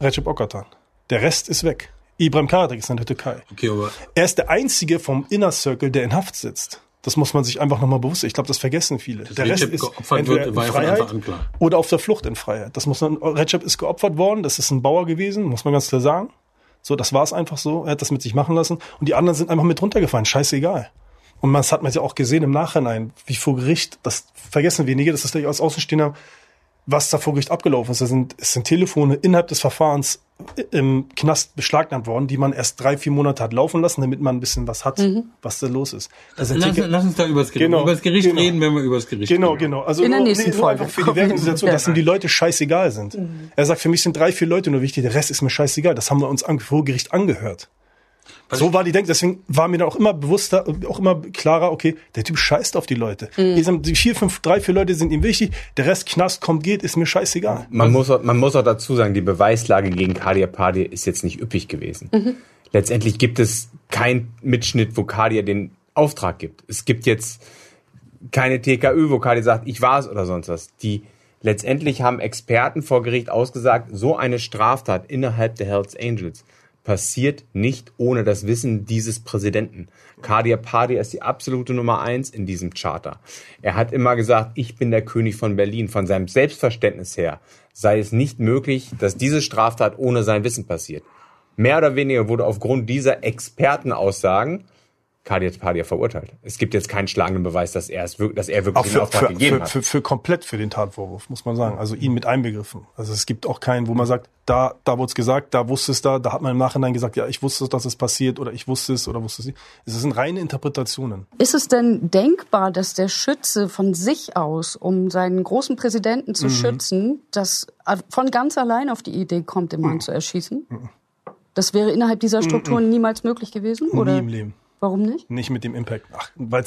Recep Okatan. Der Rest ist weg. Ibrahim Karatek ist in der Türkei. Okay, aber Er ist der Einzige vom Inner Circle, der in Haft sitzt. Das muss man sich einfach nochmal bewusst sein. Ich glaube, das vergessen viele. der Rest Recep ist geopfert entweder wird, in Freiheit oder auf der Flucht in Freiheit. Das muss man, Recep ist geopfert worden, das ist ein Bauer gewesen, muss man ganz klar sagen. So, das war es einfach so. Er hat das mit sich machen lassen. Und die anderen sind einfach mit runtergefallen. Scheißegal. Und das hat man ja auch gesehen im Nachhinein, wie vor Gericht, das vergessen wenige, das ist gleich als Außenstehender, was da vor Gericht abgelaufen ist. Da sind, es sind Telefone innerhalb des Verfahrens im Knast beschlagnahmt worden, die man erst drei, vier Monate hat laufen lassen, damit man ein bisschen was hat, was da los ist. Das lass, Ticket- lass uns da übers Gericht, Genau, übers Gericht genau. reden, wenn wir übers Gericht Genau, reden. genau. Also In der nächsten nur Folge. einfach für die Werkensituation, dass ihm die Leute scheißegal sind. Er sagt, für mich sind drei, vier Leute nur wichtig, der Rest ist mir scheißegal. Das haben wir uns vor Gericht angehört. So war die Denk, deswegen war mir dann auch immer bewusster, auch immer klarer, okay, der Typ scheißt auf die Leute. Die, sind, die vier, fünf, drei, vier Leute sind ihm wichtig, der Rest Knast kommt, geht, ist mir scheißegal. Man muss, auch, man muss auch dazu sagen, die Beweislage gegen Kadir Padir ist jetzt nicht üppig gewesen. Letztendlich gibt es keinen Mitschnitt, wo Kadir den Auftrag gibt. Es gibt jetzt keine TKÖ, wo Kadir sagt, ich war es oder sonst was. Die letztendlich haben Experten vor Gericht ausgesagt, so eine Straftat innerhalb der Hells Angels passiert nicht ohne das Wissen dieses Präsidenten. Kadir Padia ist die absolute Nummer eins in diesem Charter. Er hat immer gesagt, ich bin der König von Berlin. Von seinem Selbstverständnis her sei es nicht möglich, dass diese Straftat ohne sein Wissen passiert. Mehr oder weniger wurde aufgrund dieser Expertenaussagen Kadir Padia verurteilt. Es gibt jetzt keinen schlagenden Beweis, dass er es wirklich, dass er wirklich Auch den für, Auftrag für, gegeben für, hat. für, für komplett für den Tatvorwurf, muss man sagen. Also ihn mit einbegriffen. Also es gibt auch keinen, wo man sagt, da, da wurde es gesagt, da wusste es da, da hat man im Nachhinein gesagt, ja, ich wusste, dass es passiert oder ich wusste es oder wusste es nicht. Es sind reine Interpretationen. Ist es denn denkbar, dass der Schütze von sich aus, um seinen großen Präsidenten Mhm. zu schützen, das von ganz allein auf die Idee kommt, den Mhm. Mann zu erschießen? Das wäre innerhalb dieser Strukturen niemals möglich gewesen? Oder Nie im Leben. Warum nicht? Nicht mit dem Impact. Ach, weil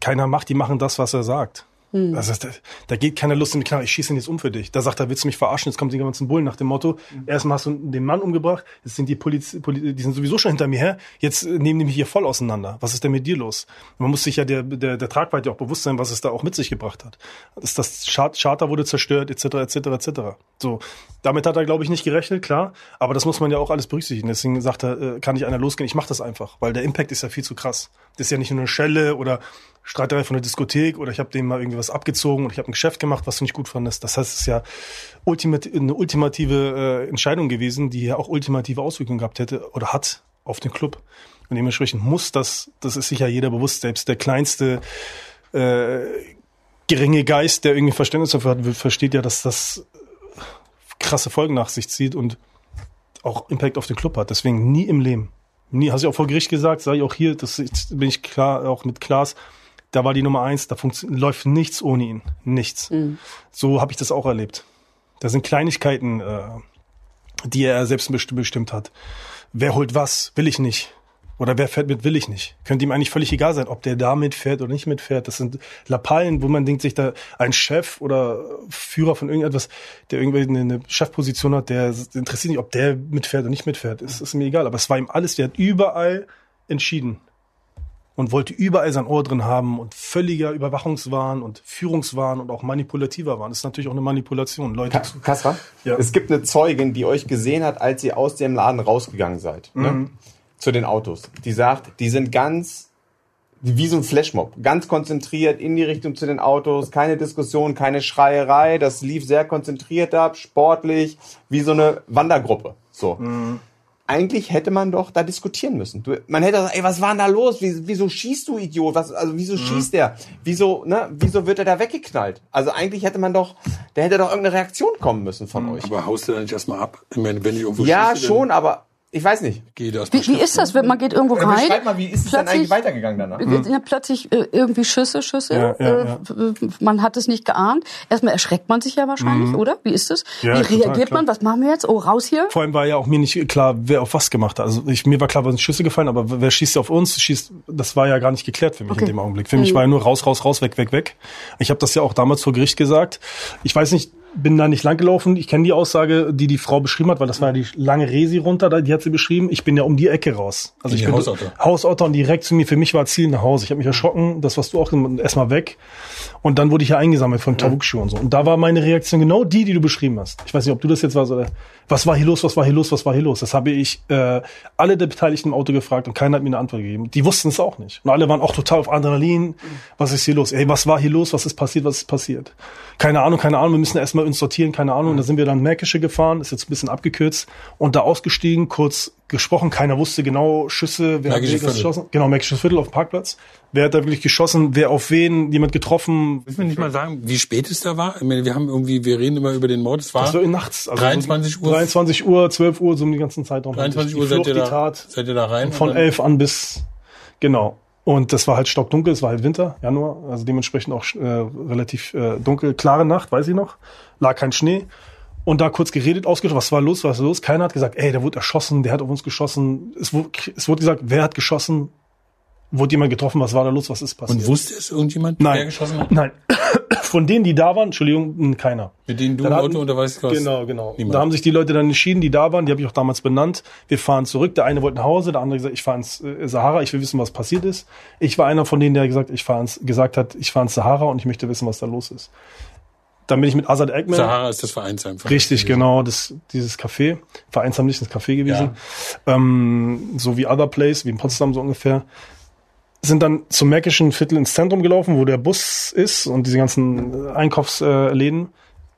keiner macht, die machen das, was er sagt. Hm. Also da, da geht keine Lust in die Knarre, ich schieße ihn jetzt um für dich. Da sagt er, willst du mich verarschen? Jetzt kommt die ganzen Bullen nach dem Motto, erstmal hast du den Mann umgebracht, jetzt sind die Poliz Poli die sind sowieso schon hinter mir her, jetzt nehmen die mich hier voll auseinander. Was ist denn mit dir los? Man muss sich ja der, der, der Tragweite auch bewusst sein, was es da auch mit sich gebracht hat. Das, das Char- Charter wurde zerstört, etc., etc., etc. So, damit hat er, glaube ich, nicht gerechnet, klar, aber das muss man ja auch alles berücksichtigen. Deswegen sagt er, äh, kann nicht einer losgehen, ich mache das einfach, weil der Impact ist ja viel zu krass. Das ist ja nicht nur eine Schelle oder Streiterei von der Diskothek oder ich habe dem mal irgendwie was abgezogen und ich habe ein Geschäft gemacht, was du nicht gut fandest. Das heißt, es ist ja ultimat eine ultimative äh, Entscheidung gewesen, die ja auch ultimative Auswirkungen gehabt hätte oder hat auf den Club. Und dementsprechend muss das, das ist sicher jeder bewusst, selbst der kleinste äh, geringe Geist, der irgendwie Verständnis dafür hat, versteht ja, dass das krasse Folgen nach sich zieht und auch Impact auf den Club hat. Deswegen nie im Leben. Nie, hast du auch vor Gericht gesagt, sage ich auch hier, das bin ich klar, auch mit Klaas, da war die Nummer eins, da läuft nichts ohne ihn. Nichts. So habe ich das auch erlebt. Da sind Kleinigkeiten, äh, die er selbst besti- bestimmt hat. Wer holt was? Will ich nicht. Oder wer fährt mit, will ich nicht. Könnte ihm eigentlich völlig egal sein, ob der da mitfährt oder nicht mitfährt. Das sind Lappalien, wo man denkt, sich da ein Chef oder Führer von irgendetwas, der irgendwie eine, eine Chefposition hat, der interessiert nicht, ob der mitfährt oder nicht mitfährt. Es ist mir egal. Aber es war ihm alles, der hat überall entschieden und wollte überall sein Ohr drin haben und völliger Überwachungswahn und Führungswahn und auch manipulativer Wahn. Das ist natürlich auch eine Manipulation. Leute, Ka- Ja. es gibt eine Zeugin, die euch gesehen hat, als ihr aus dem Laden rausgegangen seid. Ne? Zu den Autos. Die sagt, die sind ganz wie so ein Flashmob. Ganz konzentriert in die Richtung zu den Autos. Keine Diskussion, keine Schreierei. Das lief sehr konzentriert ab, sportlich, wie so eine Wandergruppe. So. Eigentlich hätte man doch da diskutieren müssen. Du, man hätte gesagt, ey, was war denn da los? Wie, wieso schießt du, Idiot? Was, also wieso schießt der? Wieso, ne, wieso wird er da weggeknallt? Also eigentlich hätte man doch, da hätte doch irgendeine Reaktion kommen müssen von euch. Aber haust du da nicht erstmal ab? Ich meine, wenn ich irgendwo Ja, schieße, schon, aber ich weiß nicht. Dann geh mal Wie, wie ist das? Man geht irgendwo Ja, rein. beschreib mal, wie ist es denn plötzlich- eigentlich weitergegangen danach? wird ja plötzlich äh, irgendwie Schüsse, Schüsse. Ja, ja, äh, Man hat es nicht geahnt. Erstmal erschreckt man sich ja wahrscheinlich, oder? Wie ist es? Ja, Wie reagiert man? Was machen wir jetzt? Oh, raus hier. Vor allem war ja auch mir nicht klar, wer auf was gemacht hat. Also ich, mir war klar, was sind Schüsse gefallen, aber wer schießt auf uns? Schießt, das war ja gar nicht geklärt für mich Okay. Mhm. in dem Augenblick. Für mich war ja nur raus, raus, raus, weg, weg, weg. Ich habe das ja auch damals vor Gericht gesagt. Ich weiß nicht, bin da nicht lang gelaufen. Ich kenne die Aussage, die die Frau beschrieben hat, weil das war ja die lange Resi runter, die hat sie beschrieben. Ich bin ja um die Ecke raus. Also ich bin Hausauto. Hausauto und direkt zu mir. Für mich war Ziel nach Hause. Ich habe mich erschrocken, das was du auch erstmal weg. Und dann wurde ich ja eingesammelt von Tabukschuh und so. Und da war meine Reaktion genau die, die du beschrieben hast. Ich weiß nicht, ob du das jetzt warst oder was war hier los, was war hier los, was war hier los. Das habe ich äh, alle der Beteiligten im Auto gefragt und keiner hat mir eine Antwort gegeben. Die wussten es auch nicht. Und alle waren auch total auf Adrenalin. Was ist hier los? Ey, was war hier los? Was ist passiert? Was ist passiert? Keine Ahnung, keine Ahnung. Wir müssen erstmal uns sortieren, keine Ahnung. Und da sind wir dann Märkische gefahren, ist jetzt ein bisschen abgekürzt und da ausgestiegen, kurz gesprochen. Keiner wusste genau Schüsse, wer Märkisches hat Viertel. geschossen. Genau, Märkisches Viertel auf dem Parkplatz. Wer hat da wirklich geschossen? Wer auf wen? Jemand getroffen? Müssen wir nicht mal sagen, wie spät es da war? Ich meine, wir haben irgendwie, wir reden immer über den Mord. Es war Das war nachts. Also 23 Uhr. 23 Uhr, 12 Uhr, so um die ganzen Zeitraum. 23 Die Uhr seid ihr, die da, Tat seid ihr da rein? von und dann- 11 an bis, genau. Und das war halt stockdunkel, es war halt Winter, Januar, also dementsprechend auch äh, relativ äh, dunkel, klare Nacht, weiß ich noch, lag kein Schnee. Und da kurz geredet, ausgesprochen, was war los, was war los? Keiner hat gesagt, ey, der wurde erschossen, der hat auf uns geschossen. Es wurde, es wurde gesagt, wer hat geschossen? Wurde jemand getroffen, was war da los, was ist passiert? Und wusste es irgendjemand, wer Nein, geschossen hat? nein. Von denen, die da waren, Entschuldigung, keiner. Mit denen du im Auto du was? Genau, genau. Niemand. Da haben sich die Leute dann entschieden, die da waren, die habe ich auch damals benannt. Wir fahren zurück. Der eine wollte nach Hause, der andere gesagt, ich fahre ins äh, Sahara, ich will wissen, was passiert ist. Ich war einer von denen, der gesagt, ich fahr ins, gesagt hat, ich fahre ins Sahara und ich möchte wissen, was da los ist. Dann bin ich mit Azad Eggman. Sahara ist das Vereinsheim. Richtig, gewesen. genau, das, dieses Café, Vereinsheim nicht das Café gewesen, ähm, so wie Other Place, wie in Potsdam so ungefähr, sind dann zum Märkischen Viertel ins Zentrum gelaufen, wo der Bus ist und diese ganzen äh, Einkaufsläden,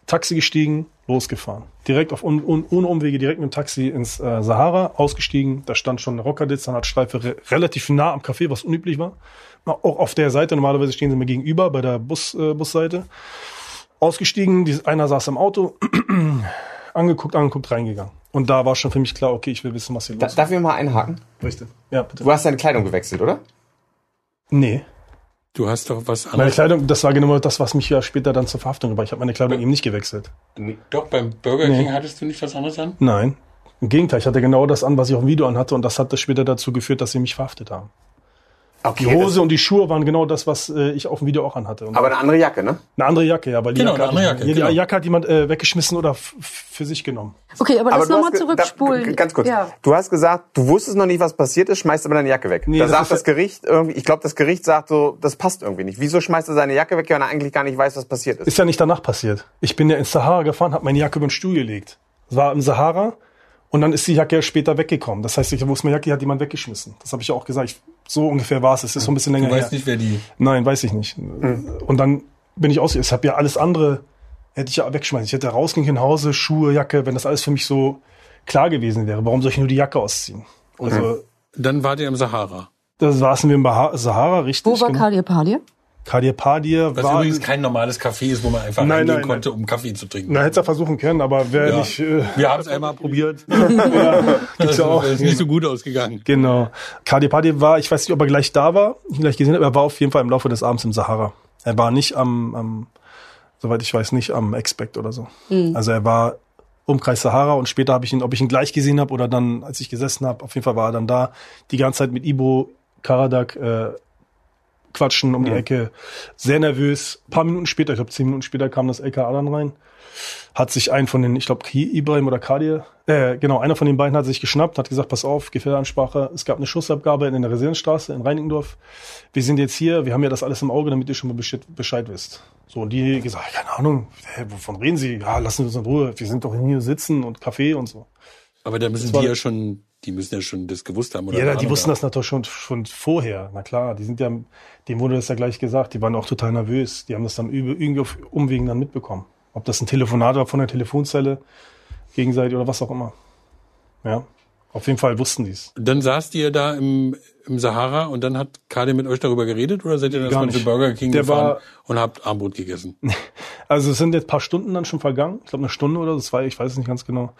Taxi gestiegen, losgefahren. Direkt auf un, un, ohne Umwege, direkt mit dem Taxi ins äh, Sahara, ausgestiegen, da stand schon eine Rockerditz, dann hat Streife re relativ nah am Café, was unüblich war. Auch auf der Seite, normalerweise stehen sie mir gegenüber, bei der Bus, äh, Busseite ausgestiegen, die, einer saß im Auto, angeguckt, angeguckt, reingegangen. Und da war schon für mich klar, okay, ich will wissen, was hier Da, los ist. darf ich mal einhaken? Richtig. Ja, bitte. Du hast deine Kleidung gewechselt, oder? Nee. Du hast doch was Meine anderes. Kleidung, das war genau das, was mich ja später dann zur Verhaftung gebracht. Ich habe meine Kleidung eben nicht gewechselt. Doch, beim Burger King hattest du nicht was anderes an? Nein. Im Gegenteil, ich hatte genau das an, was ich auf dem Video anhatte und das hat das später dazu geführt, dass sie mich verhaftet haben. Okay, Die Hose und die Schuhe waren genau das, was äh, ich auf dem Video auch anhatte. Und Aber eine andere Jacke, ne? eine andere Jacke, ja, weil die Genau, Jacke, eine andere hat, Jacke, die genau. Jacke hat jemand äh, weggeschmissen oder für sich genommen. Okay, aber, Aber lass du nochmal zurückspulen. Da, ganz kurz. Ja. Du hast gesagt, du wusstest noch nicht, was passiert ist, schmeißt aber deine Jacke weg. Nee, da das sagt ist- das Gericht irgendwie, ich glaube, das Gericht sagt so, das passt irgendwie nicht. Wieso schmeißt er seine Jacke weg, wenn er eigentlich gar nicht weiß, was passiert ist? Ist ja nicht danach passiert. Ich bin ja ins Sahara gefahren, habe meine Jacke über den Stuhl gelegt. Es war im Sahara und dann ist die Jacke ja später weggekommen. Das heißt, ich wusste, meine Jacke die hat jemand weggeschmissen. Das habe ich ja auch gesagt. Ich, so ungefähr war es. Es ist so ein bisschen länger Du her. weißt nicht, wer die. Nein, weiß ich nicht. Und dann bin ich aus. Ich habe ja alles andere, hätte ich ja weggeschmissen. Ich hätte rausgehen können, Hause, Schuhe, Jacke, wenn das alles für mich so klar gewesen wäre. Warum soll ich nur die Jacke ausziehen? Also, Dann wart ihr im Sahara. da saßen wir im Sahara, richtig. Wo war genau. Kadir Padir? Kadir Padir Was war. übrigens kein normales Café ist, wo man einfach Nein, reingehen nein, konnte, um Kaffee zu trinken. Na, hätte er versuchen können, aber wer Ja. nicht. Äh, Wir haben es einmal probiert. gibt's ja auch. ist nicht so gut ausgegangen. Genau. Kadir Padir war, ich weiß nicht, ob er gleich da war, ich ihn gleich gesehen habe, er war auf jeden Fall im Laufe des Abends im Sahara. Er war nicht am, am soweit ich weiß, nicht am Expect oder so. Also er war Umkreis Sahara und später habe ich ihn, ob ich ihn gleich gesehen habe oder dann, als ich gesessen habe, auf jeden Fall war er dann da, die ganze Zeit mit Ibo Karadak äh, quatschen um die Ecke, sehr nervös. Ein paar Minuten später, ich glaube zehn Minuten später kam das LKA dann rein, hat sich ein von den, ich glaube Ibrahim oder Kadir, äh, genau, einer von den beiden hat sich geschnappt, hat gesagt, pass auf, Gefährderansprache, es gab eine Schussabgabe in der Residenzstraße in Reinickendorf. Wir sind jetzt hier, wir haben ja das alles im Auge, damit ihr schon mal Bescheid, Bescheid wisst. So, und die gesagt, keine Ahnung, hä, wovon reden Sie? Ja, lassen Sie uns in Ruhe, wir sind doch hier sitzen und Kaffee und so. Aber da müssen die ja schon, die müssen ja schon das gewusst haben. Oder Ja, die Ahnung wussten haben. das natürlich schon, schon vorher. Na klar, die sind ja, dem wurde das ja gleich gesagt. Die waren auch total nervös. Die haben das dann irgendwie auf Umwegen dann mitbekommen. Ob das ein Telefonat war von der Telefonzelle, gegenseitig oder was auch immer. Ja, auf jeden Fall wussten die es. Dann saßt ihr da im, im Sahara und dann hat Kadir mit euch darüber geredet oder seid ihr dann erstmal zu. Burger King Der gefahren war- und habt Armbrot gegessen? Also es sind jetzt ein paar Stunden dann schon vergangen. Ich glaube eine Stunde oder zwei, ich weiß es nicht ganz genau.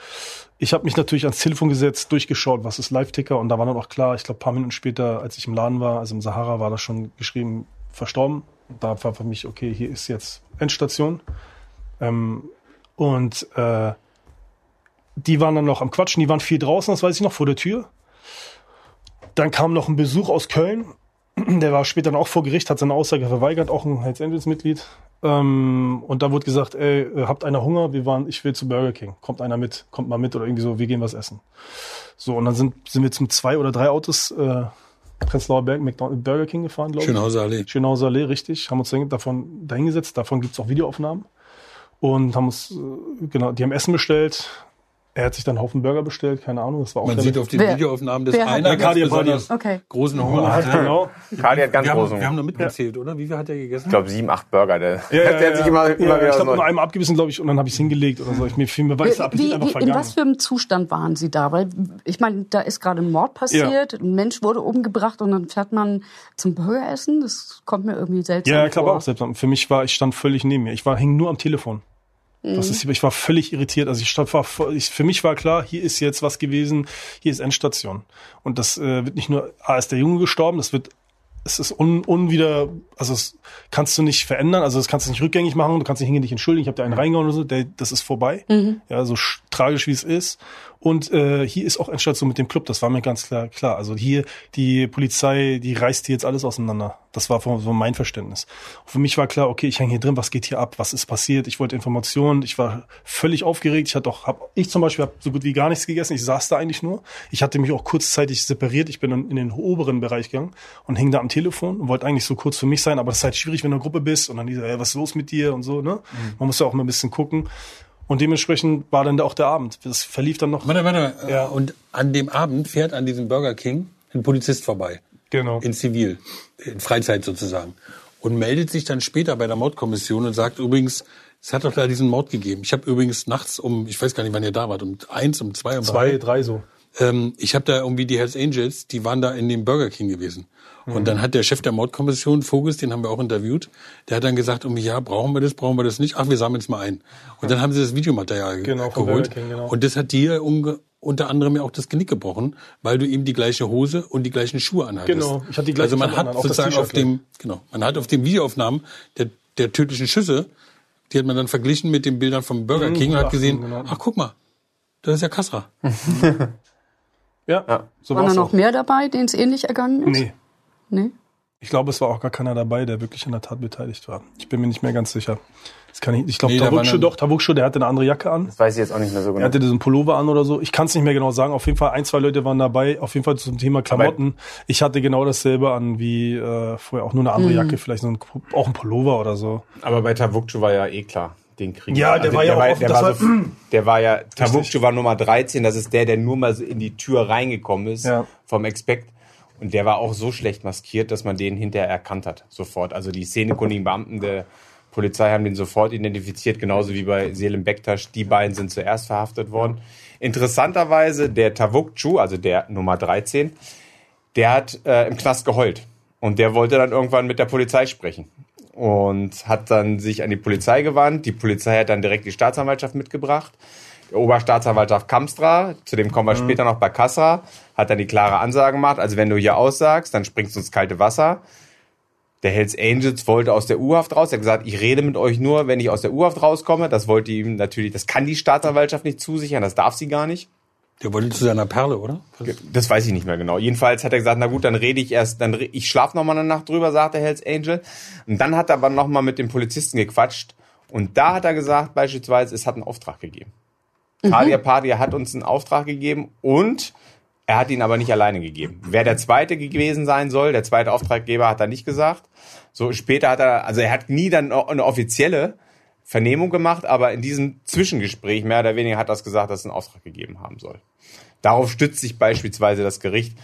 Ich habe mich natürlich ans Telefon gesetzt, durchgeschaut, was ist Live-Ticker und da war dann auch klar, ich glaube paar Minuten später, als ich im Laden war, also im Sahara, war das schon geschrieben, verstorben. Da war für mich, okay, hier ist jetzt Endstation. Ähm, und äh, die waren dann noch am Quatschen, die waren viel draußen, das weiß ich noch, vor der Tür. Dann kam noch ein Besuch aus Köln, der war später dann auch vor Gericht, hat seine Aussage verweigert, auch ein Hells Angels Mitglied. Ähm, und da wurde gesagt, ey, äh, habt einer Hunger? Wir waren, ich will zu Burger King. Kommt einer mit? Kommt mal mit oder irgendwie so, wir gehen was essen. So, und dann sind, sind wir zum zwei oder drei Autos äh, Prenzlauer Berg, McDonald's, Burger King gefahren, glaube ich. Schönhauser Allee. Schönhauser Allee, richtig. Haben uns davon dahingesetzt. Davon gibt's auch Videoaufnahmen. Und haben uns, äh, genau, die haben Essen bestellt. Er hat sich dann einen Haufen Burger bestellt, keine Ahnung. Das war auch Man sieht auf den Wer- Videoaufnahmen, dass hat- einer Ja, ganz besonders Okay. großen Hunger Ja, hatte. genau. Kadi hat ganz Wir großen haben, wir haben nur mitgezählt, oder? Wie viel hat er gegessen? Ich glaube, sieben, acht Burger. Der, Ja, der ja, hat sich ja. immer, immer ja, wieder ich habe nur einmal abgebissen, glaube ich, und dann habe ich es hingelegt oder so. Ich, mir, mir war der Appetit Wie, einfach wie, in was für einem Zustand waren Sie da? Weil ich meine, da ist gerade ein Mord passiert, ein Mensch wurde umgebracht und dann fährt man zum Burgeressen. Das kommt mir irgendwie seltsam Ja, ich glaube vor. auch selbst. Für mich war, ich stand völlig neben mir. Ich war, hing nur am Telefon. Das ist, ich war völlig irritiert. Also ich stand, war, für mich war klar, hier ist jetzt was gewesen, hier ist Endstation. Und das äh, wird nicht nur, ah, ist der Junge gestorben, das wird, es ist un, unwieder, also das kannst du nicht verändern, also das kannst du nicht rückgängig machen, du kannst nicht hingehen, dich entschuldigen, ich habe dir einen reingehauen oder so, der, das ist vorbei. Ja, so sch- tragisch wie es ist. Und äh, hier ist auch Endstation mit dem Club, das war mir ganz klar klar. Also hier, die Polizei, die reißt hier jetzt alles auseinander. Das war von, von mein Verständnis. Und für mich war klar, okay, ich hänge hier drin, was geht hier ab, was ist passiert? Ich wollte Informationen, ich war völlig aufgeregt. Ich hatte auch, hab, ich zum Beispiel habe so gut wie gar nichts gegessen. Ich saß da eigentlich nur. Ich hatte mich auch kurzzeitig separiert. Ich bin dann in den oberen Bereich gegangen und hing da am Telefon und wollte eigentlich so kurz für mich sein. Aber das ist halt schwierig, wenn du in einer Gruppe bist und dann dieser, hey, was ist los mit dir und so. Ne? Man muss ja auch mal ein bisschen gucken. Und dementsprechend war dann auch der Abend. Das verlief dann noch. Warte, warte. Ja. Und an dem Abend fährt an diesem Burger King ein Polizist vorbei. Genau. In Zivil. In Freizeit sozusagen. Und meldet sich dann später bei der Mordkommission und sagt übrigens, es hat doch da diesen Mord gegeben. Ich habe übrigens nachts um, ich weiß gar nicht, wann ihr da wart, um eins, um zwei, um Zwei, drei. drei so. Ähm, ich habe da irgendwie die Hells Angels, die waren da in dem Burger King gewesen. Mhm. Und dann hat der Chef der Mordkommission, Vogels, den haben wir auch interviewt, der hat dann gesagt, irgendwie, ja, brauchen wir das, brauchen wir das nicht? Ach, wir sammeln es mal ein. Und dann haben sie das Videomaterial ge- Genau, geholt. King, genau. Und das hat dir unter anderem ja auch das Genick gebrochen, weil du eben die gleiche Hose und die gleichen Schuhe anhattest. Genau, ich hatte die gleichen Also man hat sozusagen auf dem, genau, man hat auf den Videoaufnahmen der, der tödlichen Schüsse, die hat man dann verglichen mit den Bildern vom Burger King und hat gesehen, genau. ach guck mal, das ist ja Kasra. Ja, so Waren da auch. noch mehr dabei, denen es ähnlich ergangen ist? Nee. Nee? Ich glaube, es war auch gar keiner dabei, der wirklich an der Tat beteiligt war. Ich bin mir nicht mehr ganz sicher. Das kann ich, ich glaube, Nee, dann- doch, Tavukshu, der hatte eine andere Jacke an. Das weiß ich jetzt auch nicht mehr so Er genau. hatte diesen Pullover an oder so. Ich kann es nicht mehr genau sagen. Auf jeden Fall ein, zwei Leute waren dabei. Auf jeden Fall zum Thema Klamotten. Ich hatte genau dasselbe an wie äh, vorher. Auch nur eine andere Jacke, vielleicht so ein, auch ein Pullover oder so. Aber bei Tavukcu war ja eh klar, den kriegen Ja, wir. der war ja auch offen, der, war so, war- der war ja, Tavukcu war Nummer 13, das ist der, der nur mal so in die Tür reingekommen ist Ja. vom Expect. Und der war auch so schlecht maskiert, dass man den hinterher erkannt hat, sofort. Also die szenekundigen Beamten der Polizei haben den sofort identifiziert, genauso wie bei Selim Bektasch. Die beiden sind zuerst verhaftet worden. Interessanterweise der Tavukcu, also der Nummer 13, der hat äh, im Knast geheult. Und der wollte dann irgendwann mit der Polizei sprechen. Und hat dann sich an die Polizei gewandt. Die Polizei hat dann direkt die Staatsanwaltschaft mitgebracht. Oberstaatsanwaltschaft Kamstra, zu dem kommen wir später noch bei Kassra, hat dann die klare Ansage gemacht, also wenn du hier aussagst, dann springst du ins kalte Wasser. Der Hells Angels wollte aus der U-Haft raus. Er hat gesagt, ich rede mit euch nur, wenn ich aus der U-Haft rauskomme. Das wollte ihm natürlich, das kann die Staatsanwaltschaft nicht zusichern, das darf sie gar nicht. Der wollte zu seiner Perle, oder? Das weiß ich nicht mehr genau. Jedenfalls hat er gesagt, na gut, dann rede ich erst, dann ich schlafe noch mal eine Nacht drüber, sagt der Hells Angel. Und dann hat er aber noch mal mit dem Polizisten gequatscht. Und da hat er gesagt, beispielsweise, es hat einen Auftrag gegeben. Kadia Padia hat uns einen Auftrag gegeben und er hat ihn aber nicht alleine gegeben. Wer der zweite gewesen sein soll, der zweite Auftraggeber hat er nicht gesagt. So später hat er, also er hat nie dann eine offizielle Vernehmung gemacht, aber in diesem Zwischengespräch mehr oder weniger hat er es gesagt, dass es einen Auftrag gegeben haben soll. Darauf stützt sich beispielsweise das Gericht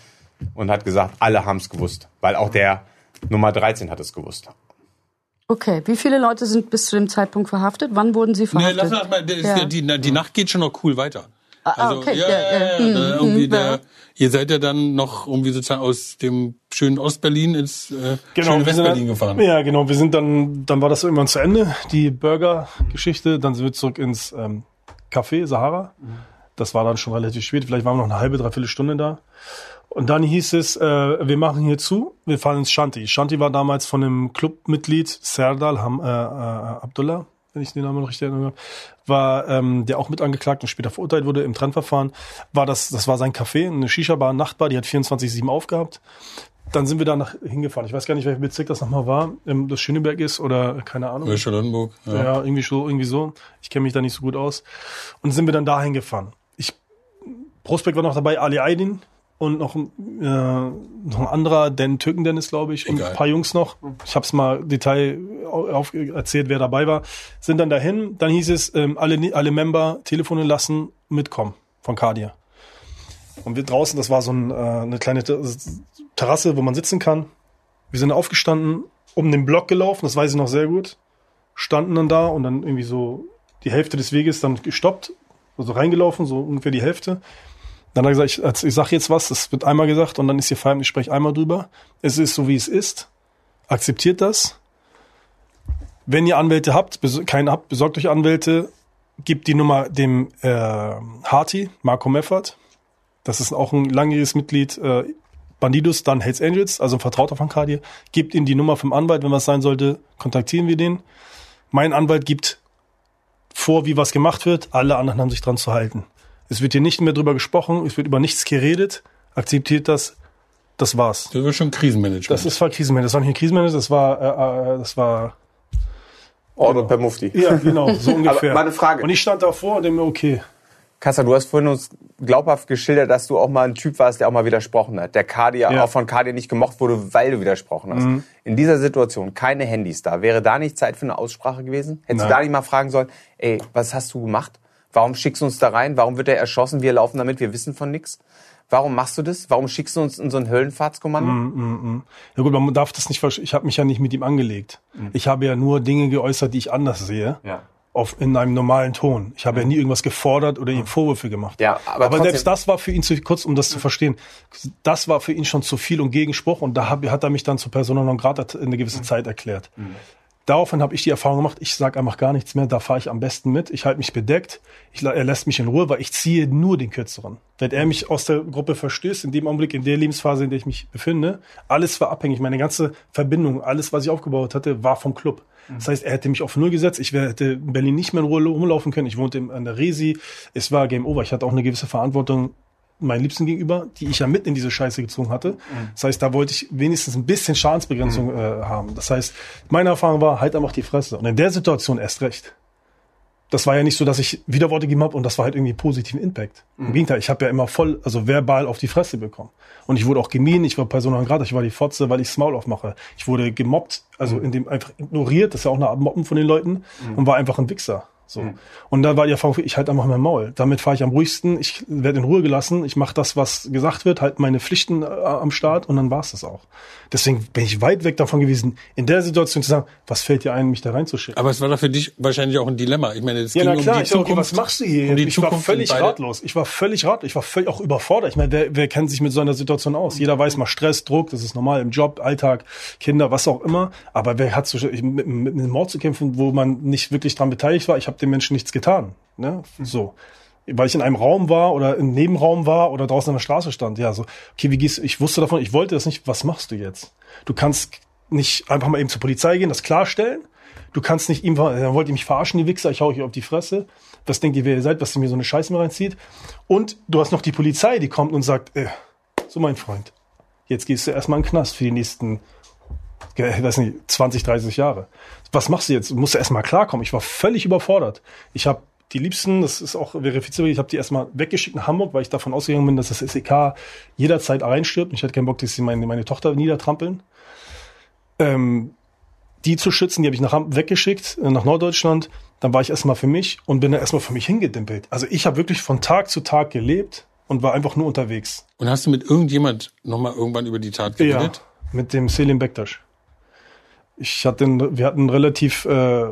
und hat gesagt, alle haben es gewusst, weil auch der Nummer 13 hat es gewusst. Okay, wie viele Leute sind bis zu dem Zeitpunkt verhaftet? Wann wurden sie Nee, verhaftet? lass uns mal, der Ja. ja. die, die Nacht geht schon noch cool weiter. ah, okay, ja, ja, ja, ja. ja, Hm, irgendwie hm, der, ja. ihr seid ja dann noch irgendwie sozusagen aus dem schönen Ostberlin ins äh, schöne wir sind Westberlin gefahren. Ja, genau. Wir sind dann, dann war das irgendwann zu Ende, die Burger-Geschichte. Dann sind wir zurück ins ähm, Café Sahara. Das war dann schon relativ spät. Vielleicht waren wir noch eine halbe, dreiviertel Stunde da. Und dann hieß es, äh, wir machen hier zu, wir fahren ins Shanti. Shanti war damals von einem Clubmitglied, Serdal Ham, äh, äh, Abdullah, wenn ich den Namen noch richtig erinnere, war, ähm, der auch mit angeklagt und später verurteilt wurde im Trennverfahren, war das, das war sein Café, eine Shisha-Bar, eine Nachtbar, die hat 24-7 aufgehabt. Dann sind wir da nach, hingefahren. Ich weiß gar nicht, welcher Bezirk das nochmal war, ähm, das Schöneberg ist oder keine Ahnung. Ja, Charlottenburg. Ja. Ja, irgendwie so, irgendwie so. Ich kenne mich da nicht so gut aus. Und sind wir dann dahin gefahren. Ich, Prospekt war noch dabei, Ali Aydin und noch, ein, äh, noch ein anderer, Dan Türken Dennis, glaube ich, und Egal. ein paar Jungs noch. Ich habe es mal Detail auf, erzählt, wer dabei war. Sind dann dahin. Dann hieß es, ähm, alle, alle Member Telefone lassen, mitkommen von Cardia. Und wir draußen, das war so ein, äh, eine kleine Ter- Terrasse, wo man sitzen kann. Wir sind aufgestanden, um den Block gelaufen, das weiß ich noch sehr gut. Standen dann da und dann irgendwie so die Hälfte des Weges dann gestoppt, also reingelaufen, so ungefähr die Hälfte. Dann hat er gesagt, ich, ich sag jetzt was, das wird einmal gesagt und dann ist hier Feierabend, ich spreche einmal drüber. Es ist so, wie es ist. Akzeptiert das. Wenn ihr Anwälte habt, bes- keine habt, besorgt euch Anwälte, gebt die Nummer dem äh, Harty, Marco Meffert. Das ist auch ein langjähriges Mitglied, äh, Bandidos, dann Hells Angels, also ein Vertrauter von Cardi. Gebt ihm die Nummer vom Anwalt, wenn was sein sollte, kontaktieren wir den. Mein Anwalt gibt vor, wie was gemacht wird. Alle anderen haben sich dran zu halten. Es wird hier nicht mehr drüber gesprochen, es wird über nichts geredet. Akzeptiert das, das war's. Das war schon Krisenmanagement. Das ist war Krisenmanagement. Das war nicht ein Krisenmanagement, das war, äh, äh, das war, Ordo per Mufti. ja, genau, so ungefähr. Aber meine Frage. Und ich stand davor und denke mir, okay, Kassa, du hast vorhin uns glaubhaft geschildert, dass du auch mal ein Typ warst, der auch mal widersprochen hat. Der Kadir Ja. auch von Kadir nicht gemocht wurde, weil du widersprochen hast. In dieser Situation, keine Handys da. Wäre da nicht Zeit für eine Aussprache gewesen? Hättest du Nein. da nicht mal fragen sollen, ey, was hast du gemacht? Warum schickst du uns da rein? Warum wird er erschossen? Wir laufen damit, wir wissen von nichts. Warum machst du das? Warum schickst du uns in so ein Höllenfahrtskommando? Ja gut, man darf das nicht. Ich habe mich ja nicht mit ihm angelegt. Ich habe ja nur Dinge geäußert, die ich anders sehe. Ja. Auf, in einem normalen Ton. Ich habe ja nie irgendwas gefordert oder ihm Vorwürfe gemacht. Ja, aber aber selbst das war für ihn zu kurz, um das zu verstehen. Das war für ihn schon zu viel und Gegenspruch und da hab, hat er mich dann zur Persona non grata eine gewisse Zeit erklärt. Daraufhin habe ich die Erfahrung gemacht, ich sage einfach gar nichts mehr, da fahre ich am besten mit. Ich halte mich bedeckt, ich, er lässt mich in Ruhe, weil ich ziehe nur den Kürzeren. Wenn er mich aus der Gruppe verstößt, in dem Augenblick, in der Lebensphase, in der ich mich befinde, alles war abhängig. Meine ganze Verbindung, alles, was ich aufgebaut hatte, war vom Club. Das heißt, er hätte mich auf Null gesetzt. Ich hätte in Berlin nicht mehr in Ruhe rumlaufen können. Ich wohnte an der Resi. Es war Game Over. Ich hatte auch eine gewisse Verantwortung meinen Liebsten gegenüber, die ich ja mit in diese Scheiße gezogen hatte. Das heißt, da wollte ich wenigstens ein bisschen Schadensbegrenzung äh, haben. Das heißt, meine Erfahrung war, halt einfach die Fresse. Und in der Situation erst recht. Das war ja nicht so, dass ich Widerworte gegeben habe und das war halt irgendwie positiven Impact. Im Gegenteil, ich habe ja immer voll, also verbal auf die Fresse bekommen. Und ich wurde auch gemieden, ich war Persona non grata, ich war die Fotze, weil ich Maul aufmache. Ich wurde gemobbt, also in dem einfach ignoriert, das ist ja auch eine Art Mobben von den Leuten und war einfach ein Wichser. So. Und da war die Erfahrung, ich halt einfach mein Maul. Damit fahre ich am ruhigsten, ich werde in Ruhe gelassen, ich mache das, was gesagt wird, halt meine Pflichten äh, am Start und dann war's das auch. Deswegen bin ich weit weg davon gewesen, in der Situation zu sagen, was fällt dir ein, mich da reinzuschicken? Aber es war doch für dich wahrscheinlich auch ein Dilemma. Ich meine, es Ja, ging na klar, um die ich sag, okay, Zukunft. was machst du hier? Um ich war Zukunft völlig und beide- ratlos. Ich war völlig ratlos. Ich war völlig auch überfordert. Ich meine, wer, wer kennt sich mit so einer Situation aus? Jeder weiß mal Stress, Druck, das ist normal im Job, Alltag, Kinder, was auch immer. Aber wer hat so mit, mit einem Mord zu kämpfen, wo man nicht wirklich dran beteiligt war? Ich habe dem Menschen nichts getan. Ne? So. Weil ich in einem Raum war oder im Nebenraum war oder draußen an der Straße stand. Ja, so, okay, wie gehst Ich wusste davon, ich wollte das nicht. Was machst du jetzt? Du kannst nicht einfach mal eben zur Polizei gehen, das klarstellen. Du kannst nicht ihm, dann wollt ihr mich verarschen, die Wichser, ich hau euch auf die Fresse. Was denkt ihr, wer ihr seid, was ihr mir so eine Scheiße reinzieht? Und du hast noch die Polizei, die kommt und sagt, äh, so mein Freund, jetzt gehst du erstmal in den Knast für die nächsten, ich weiß nicht, 20, 30 Jahre. Was machst du jetzt? Du musst erstmal klarkommen. Ich war völlig überfordert. Ich habe die Liebsten, das ist auch verifizierbar, ich habe die erstmal weggeschickt nach Hamburg, weil ich davon ausgegangen bin, dass das SEK jederzeit reinstirbt. Und ich hatte keinen Bock, dass sie meine, meine Tochter niedertrampeln. Ähm, die zu schützen, die habe ich nach Ham- weggeschickt, äh, nach Norddeutschland. Dann war ich erstmal für mich und bin dann erstmal für mich hingedimpelt. Also ich habe wirklich von Tag zu Tag gelebt und war einfach nur unterwegs. Und hast du mit irgendjemand nochmal irgendwann über die Tat geredet? Ja, mit dem Selim Bektasch. Ich hatte, einen- wir hatten ein relativ äh,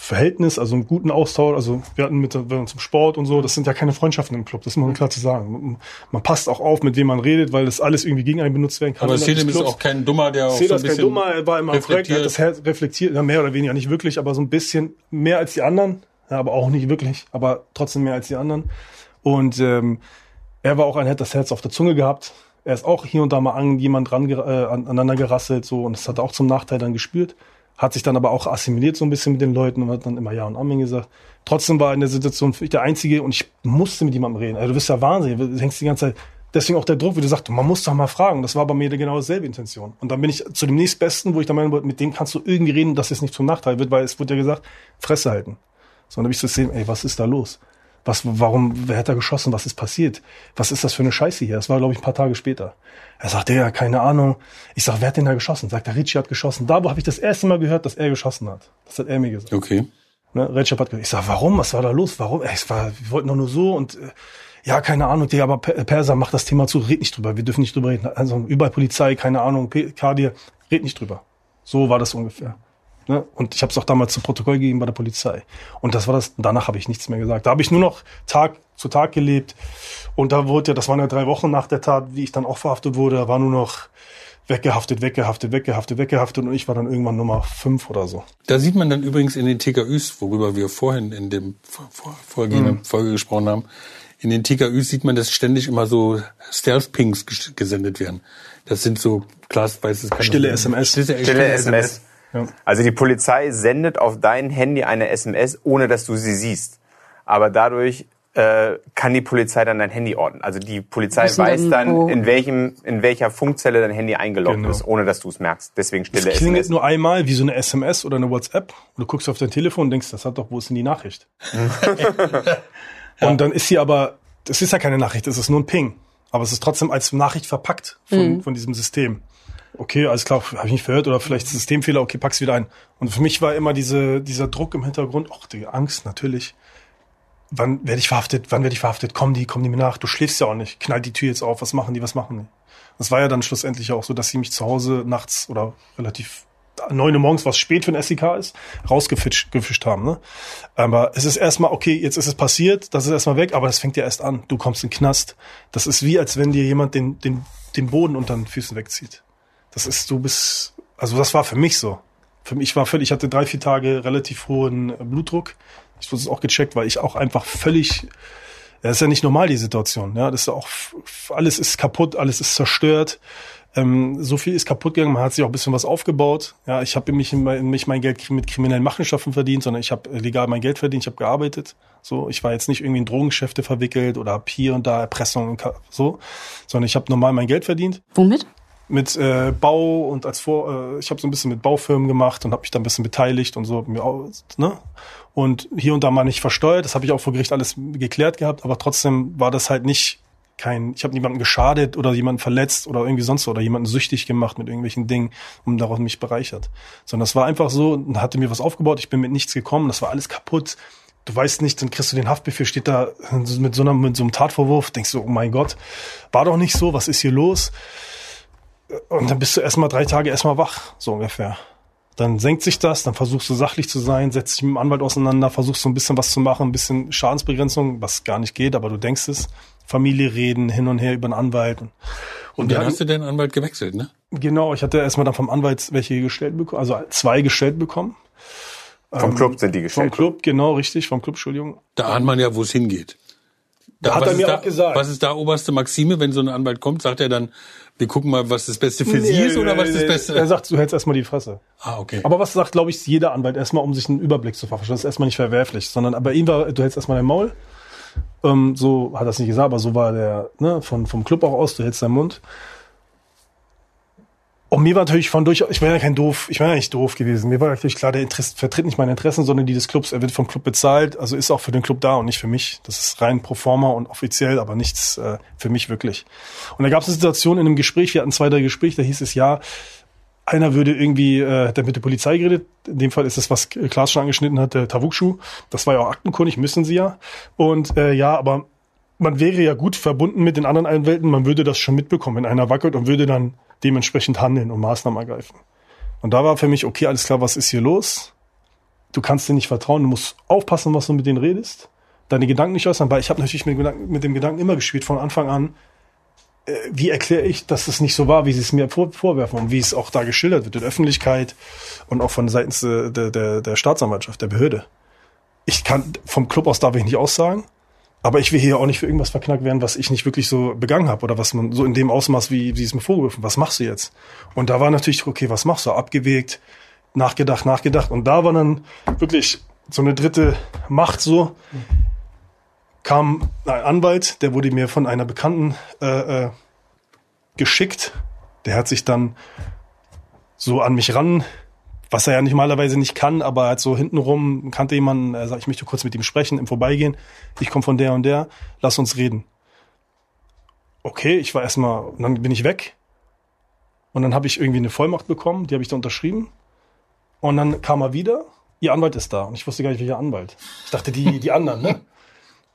Verhältnis, also einen guten Austausch. Also wir hatten mit wir uns im Sport und so. Das sind ja keine Freundschaften im Club. Das muss man klar zu sagen. Man, passt auch auf, mit wem man redet, weil das alles irgendwie gegen einen benutzt werden kann. Aber Selim ist auch kein Dummer, der auch Sehe so ein das kein Dummer, er war immer korrekt, er hat das Herz reflektiert, ja, mehr oder weniger, nicht wirklich, aber so ein bisschen mehr als die anderen, ja, aber auch nicht wirklich, aber trotzdem mehr als die anderen. Und ähm, er war auch ein, hat das Herz auf der Zunge gehabt. Er ist auch hier und da mal an jemand ran, äh, an- aneinander gerasselt, so, und das hat er auch zum Nachteil dann gespürt. Hat sich dann aber auch assimiliert so ein bisschen mit den Leuten und hat dann immer Ja und Amen gesagt. Trotzdem war in der Situation für mich der Einzige und ich musste mit jemandem reden. Also du bist ja wahnsinnig, du hängst die ganze Zeit. Deswegen auch der Druck, wie du sagst, man muss doch mal fragen. Das war bei mir genau dieselbe Intention. Und dann bin ich zu dem nächstbesten, wo ich der Meinung war, mit dem kannst du irgendwie reden, dass es nicht zum Nachteil wird, weil es wurde ja gesagt, Fresse halten. So, dann habe ich so gesehen, ey, was ist da los? Was, warum, wer hat da geschossen? Was ist passiert? Was ist das für eine Scheiße hier? Das war, glaube ich, ein paar Tage später. Er sagt, ja, keine Ahnung. Ich sag, wer hat denn da geschossen? Sagt der Ricci hat geschossen. Da habe ich das erste Mal gehört, dass er geschossen hat. Das hat er mir gesagt. Okay. Ne? Recep hat gesagt, ich sag, warum? Was war da los? Warum? Es war, wir wollten doch nur so und äh, ja, keine Ahnung, Digga, aber Per- Perser macht das Thema zu, red nicht drüber. Wir dürfen nicht drüber reden. Also überall Polizei, keine Ahnung, Kadir, red nicht drüber. So war das ungefähr. Ne? Und ich habe es auch damals zum Protokoll gegeben bei der Polizei. Und das war das. Danach habe ich nichts mehr gesagt. Da habe ich nur noch Tag zu Tag gelebt. Und da wurde ja, das waren ja drei Wochen nach der Tat, wie ich dann auch verhaftet wurde, da war nur noch weggehaftet, weggehaftet, weggehaftet, weggehaftet. Und ich war dann irgendwann Nummer fünf oder so. Da sieht man dann übrigens in den TKÜs, worüber wir vorhin in dem vor, vor, vorgehenden Mhm. Folge gesprochen haben, in den TKÜs sieht man, dass ständig immer so Stealth-Pings ges- gesendet werden. Das sind so, Klaas weiß es kann Stille SMS. Stille, Stille SMS. Ja. Also die Polizei sendet auf dein Handy eine SMS, ohne dass du sie siehst. Aber dadurch äh, kann die Polizei dann dein Handy orten. Also die Polizei weiß dann, in welchem, in welcher Funkzelle dein Handy eingeloggt Genau. ist, ohne dass du es merkst. Deswegen stille Es klingelt SMS. nur einmal wie so eine SMS oder eine WhatsApp und du guckst auf dein Telefon und denkst, das hat doch, wo ist denn die Nachricht? Und dann ist sie aber, das ist ja keine Nachricht, das ist nur ein Ping. Aber es ist trotzdem als Nachricht verpackt von, von diesem System. Okay, alles klar, habe ich nicht verhört oder vielleicht Systemfehler, okay, pack's wieder ein. Und für mich war immer diese, dieser Druck im Hintergrund, ach, die Angst, natürlich. Wann werde ich verhaftet? Wann werde ich verhaftet? Kommen die, kommen die mir nach? Du schläfst ja auch nicht. Knallt die Tür jetzt auf. Was machen die? Was machen die? Das war ja dann schlussendlich auch so, dass sie mich zu Hause nachts oder relativ neun Uhr morgens, was spät für ein SEK ist, rausgefischt gefischt haben. Ne? Aber es ist erstmal, okay, jetzt ist es passiert, das ist erstmal weg, aber das fängt ja erst an. Du kommst in den Knast. Das ist wie, als wenn dir jemand den, den, den Boden unter den Füßen wegzieht. Das ist, du bist, also das war für mich so. Für mich war völlig, ich hatte drei, vier Tage relativ hohen Blutdruck. Ich wurde es auch gecheckt, weil ich auch einfach völlig, ja, ist ja nicht normal, die Situation. Ja, das ist auch, alles ist kaputt, alles ist zerstört. Ähm, so viel ist kaputt gegangen, man hat sich auch ein bisschen was aufgebaut. Ja, ich habe mich, mich mein Geld mit kriminellen Machenschaften verdient, sondern ich habe legal mein Geld verdient, ich habe gearbeitet. So, ich war jetzt nicht irgendwie in Drogengeschäfte verwickelt oder hab hier und da Erpressung und so, sondern ich habe normal mein Geld verdient Womit? Mit äh, Bau und als vor äh, ich habe so ein bisschen mit Baufirmen gemacht und habe mich da ein bisschen beteiligt und so mir auch, ne? Und hier und da mal nicht versteuert das habe ich auch vor Gericht alles geklärt gehabt aber trotzdem war das halt nicht kein ich habe niemanden geschadet oder jemanden verletzt oder irgendwie sonst so oder jemanden süchtig gemacht mit irgendwelchen Dingen und daraus mich bereichert. Sondern das war einfach so hatte mir was aufgebaut ich bin mit nichts gekommen das war alles kaputt. Du weißt nicht, dann kriegst du den Haftbefehl, steht da mit so, einer, mit so einem Tatvorwurf, denkst du, oh mein Gott, war doch nicht so, was ist hier los? Und dann bist du erstmal drei Tage erstmal wach, so ungefähr. Dann senkt sich das, dann versuchst du sachlich zu sein, setzt dich mit dem Anwalt auseinander, versuchst so ein bisschen was zu machen, ein bisschen Schadensbegrenzung, was gar nicht geht, aber du denkst es. Familie reden, hin und her über einen Anwalt. Und, Und dann hatten- hast du den Anwalt gewechselt, ne? genau, ich hatte erstmal dann vom Anwalt welche gestellt bekommen, also zwei gestellt bekommen. Vom Club sind die Vom gestellt. Club, genau, richtig, vom Club, Entschuldigung. Da ahnt man ja, wo es hingeht. Da, Hat was er mir da, auch gesagt. Was ist da oberste Maxime, wenn so ein Anwalt kommt? Sagt er dann, wir gucken mal, was das Beste für Sie ist oder was das Er Beste? sagt, du hältst erstmal die Fresse. Ah, okay. Aber was sagt, glaube ich, jeder Anwalt erstmal, um sich einen Überblick zu verschaffen? Das ist erstmal nicht verwerflich, sondern aber ihm war, du hältst erstmal dein Maul. Ähm, so hat er es nicht gesagt, aber so war der ne, von, vom Club auch aus, du hältst deinen Mund. Und mir war natürlich von durchaus, ich war ja kein doof, ich war ja nicht doof gewesen. Mir war natürlich klar, der Interesse, vertritt nicht meine Interessen, sondern die des Clubs. Er wird vom Club bezahlt, also ist auch für den Club da und nicht für mich. Das ist rein pro forma und offiziell, aber nichts äh, für mich wirklich. Und da gab es eine Situation in einem Gespräch, wir hatten zwei, drei Gespräche, da hieß es ja, einer würde irgendwie, äh, hat er mit der Polizei geredet. In dem Fall ist das, was Klaas schon angeschnitten hat, der Tavukschuh. Das war ja auch aktenkundig, müssen sie ja. Und äh, ja, aber man wäre ja gut verbunden mit den anderen Anwälten. Man würde das schon mitbekommen, wenn einer wackelt und würde dann dementsprechend handeln und Maßnahmen ergreifen. Und da war für mich, okay, alles klar, was ist hier los? Du kannst dir nicht vertrauen, du musst aufpassen, was du mit denen redest. Deine Gedanken nicht äußern, weil ich habe natürlich mit, dem Gedanken- immer gespielt von Anfang an, äh, wie erkläre ich, dass es nicht so war, wie sie es mir vor, vorwerfen und wie es auch da geschildert wird in der Öffentlichkeit und auch von seitens der, der, der Staatsanwaltschaft, der Behörde. Ich kann, vom Club aus darf ich nicht aussagen, aber ich will hier auch nicht für irgendwas verknackt werden, was ich nicht wirklich so begangen habe oder was man so in dem Ausmaß, wie, wie es mir vorgeworfen, was machst du jetzt? Und da war natürlich, okay, was machst du? Abgewegt, nachgedacht, nachgedacht. Und da war dann wirklich so eine dritte Macht so, kam ein Anwalt, der wurde mir von einer Bekannten äh, äh, geschickt. Der hat sich dann so an mich ran, was er ja normalerweise nicht kann, aber er hat so hintenrum, kannte jemanden, er sagt, ich möchte kurz mit ihm sprechen, im Vorbeigehen. Ich komme von der und der, lass uns reden. Okay, ich war erstmal, dann bin ich weg. Und dann habe ich irgendwie eine Vollmacht bekommen, die habe ich da unterschrieben. Und dann kam er wieder, ihr Anwalt ist da. Und ich wusste gar nicht, welcher Anwalt. Ich dachte, die, die anderen, ne?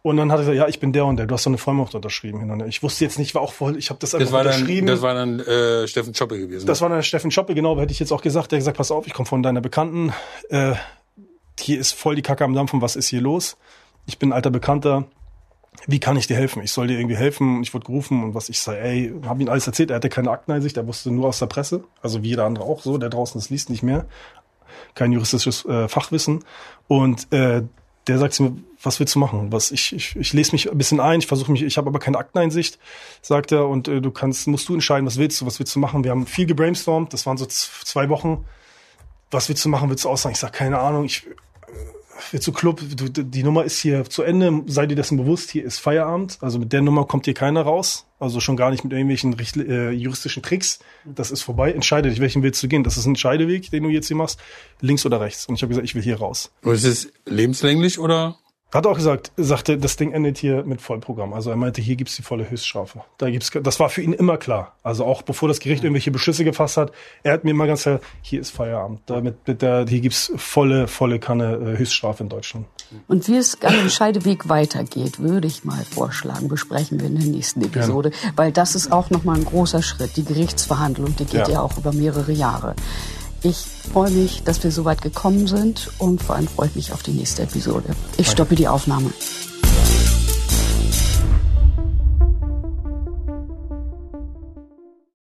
Und dann hat er gesagt, ja, ich bin der und der, du hast so eine Vollmacht unterschrieben. Ich wusste jetzt nicht, war auch voll, ich habe das einfach Das war dann, unterschrieben. das war dann äh, Steffen Schoppe gewesen. Das war dann Steffen Schoppe, genau, hätte ich jetzt auch gesagt. Der hat gesagt, pass auf, ich komme von deiner Bekannten. Äh, hier ist voll die Kacke am Dampfen, was ist hier los? Ich bin ein alter Bekannter. Wie kann ich dir helfen? Ich soll dir irgendwie helfen. Ich wurde gerufen und was ich sage, ey, habe ihm alles erzählt. Er hatte keine Akteneinsicht, er wusste nur aus der Presse. Also wie jeder andere auch so, der draußen das liest nicht mehr. Kein juristisches äh, Fachwissen. Und äh, der sagt zu mir, was willst du machen? Was ich, ich, ich lese mich ein bisschen ein, ich versuche mich, ich habe aber keine Akteneinsicht, sagt er, und äh, du kannst, musst du entscheiden, was willst du, was willst du machen? Wir haben viel gebrainstormt, das waren so zwei Wochen. Was willst du machen? Willst du aussagen? Ich sage, keine Ahnung, ich äh, zu Club, du, die Nummer ist hier zu Ende, sei dir dessen bewusst, hier ist Feierabend. Also mit der Nummer kommt hier keiner raus. Also schon gar nicht mit irgendwelchen äh, juristischen Tricks. Das ist vorbei. Entscheide dich, welchen willst du gehen? Das ist ein Scheideweg, den du jetzt hier machst, links oder rechts. Und ich habe gesagt, ich will hier raus. Und ist es lebenslänglich oder? Hat auch gesagt, sagte, das Ding endet hier mit Vollprogramm. Also er meinte, hier gibt's die volle Höchststrafe. Da gibt's, das war für ihn immer klar. Also auch bevor das Gericht irgendwelche Beschlüsse gefasst hat, er hat mir immer ganz klar, hier ist Feierabend. Damit, mit der, hier gibt's volle, volle Kanne äh, Höchststrafe in Deutschland. Und wie es an dem Scheideweg weitergeht, würde ich mal vorschlagen, besprechen wir in der nächsten Episode. Gerne. Weil das ist auch nochmal ein großer Schritt. Die Gerichtsverhandlung, die geht ja, ja auch über mehrere Jahre. Ich freue mich, dass wir so weit gekommen sind und vor allem freue ich mich auf die nächste Episode. Ich stoppe die Aufnahme.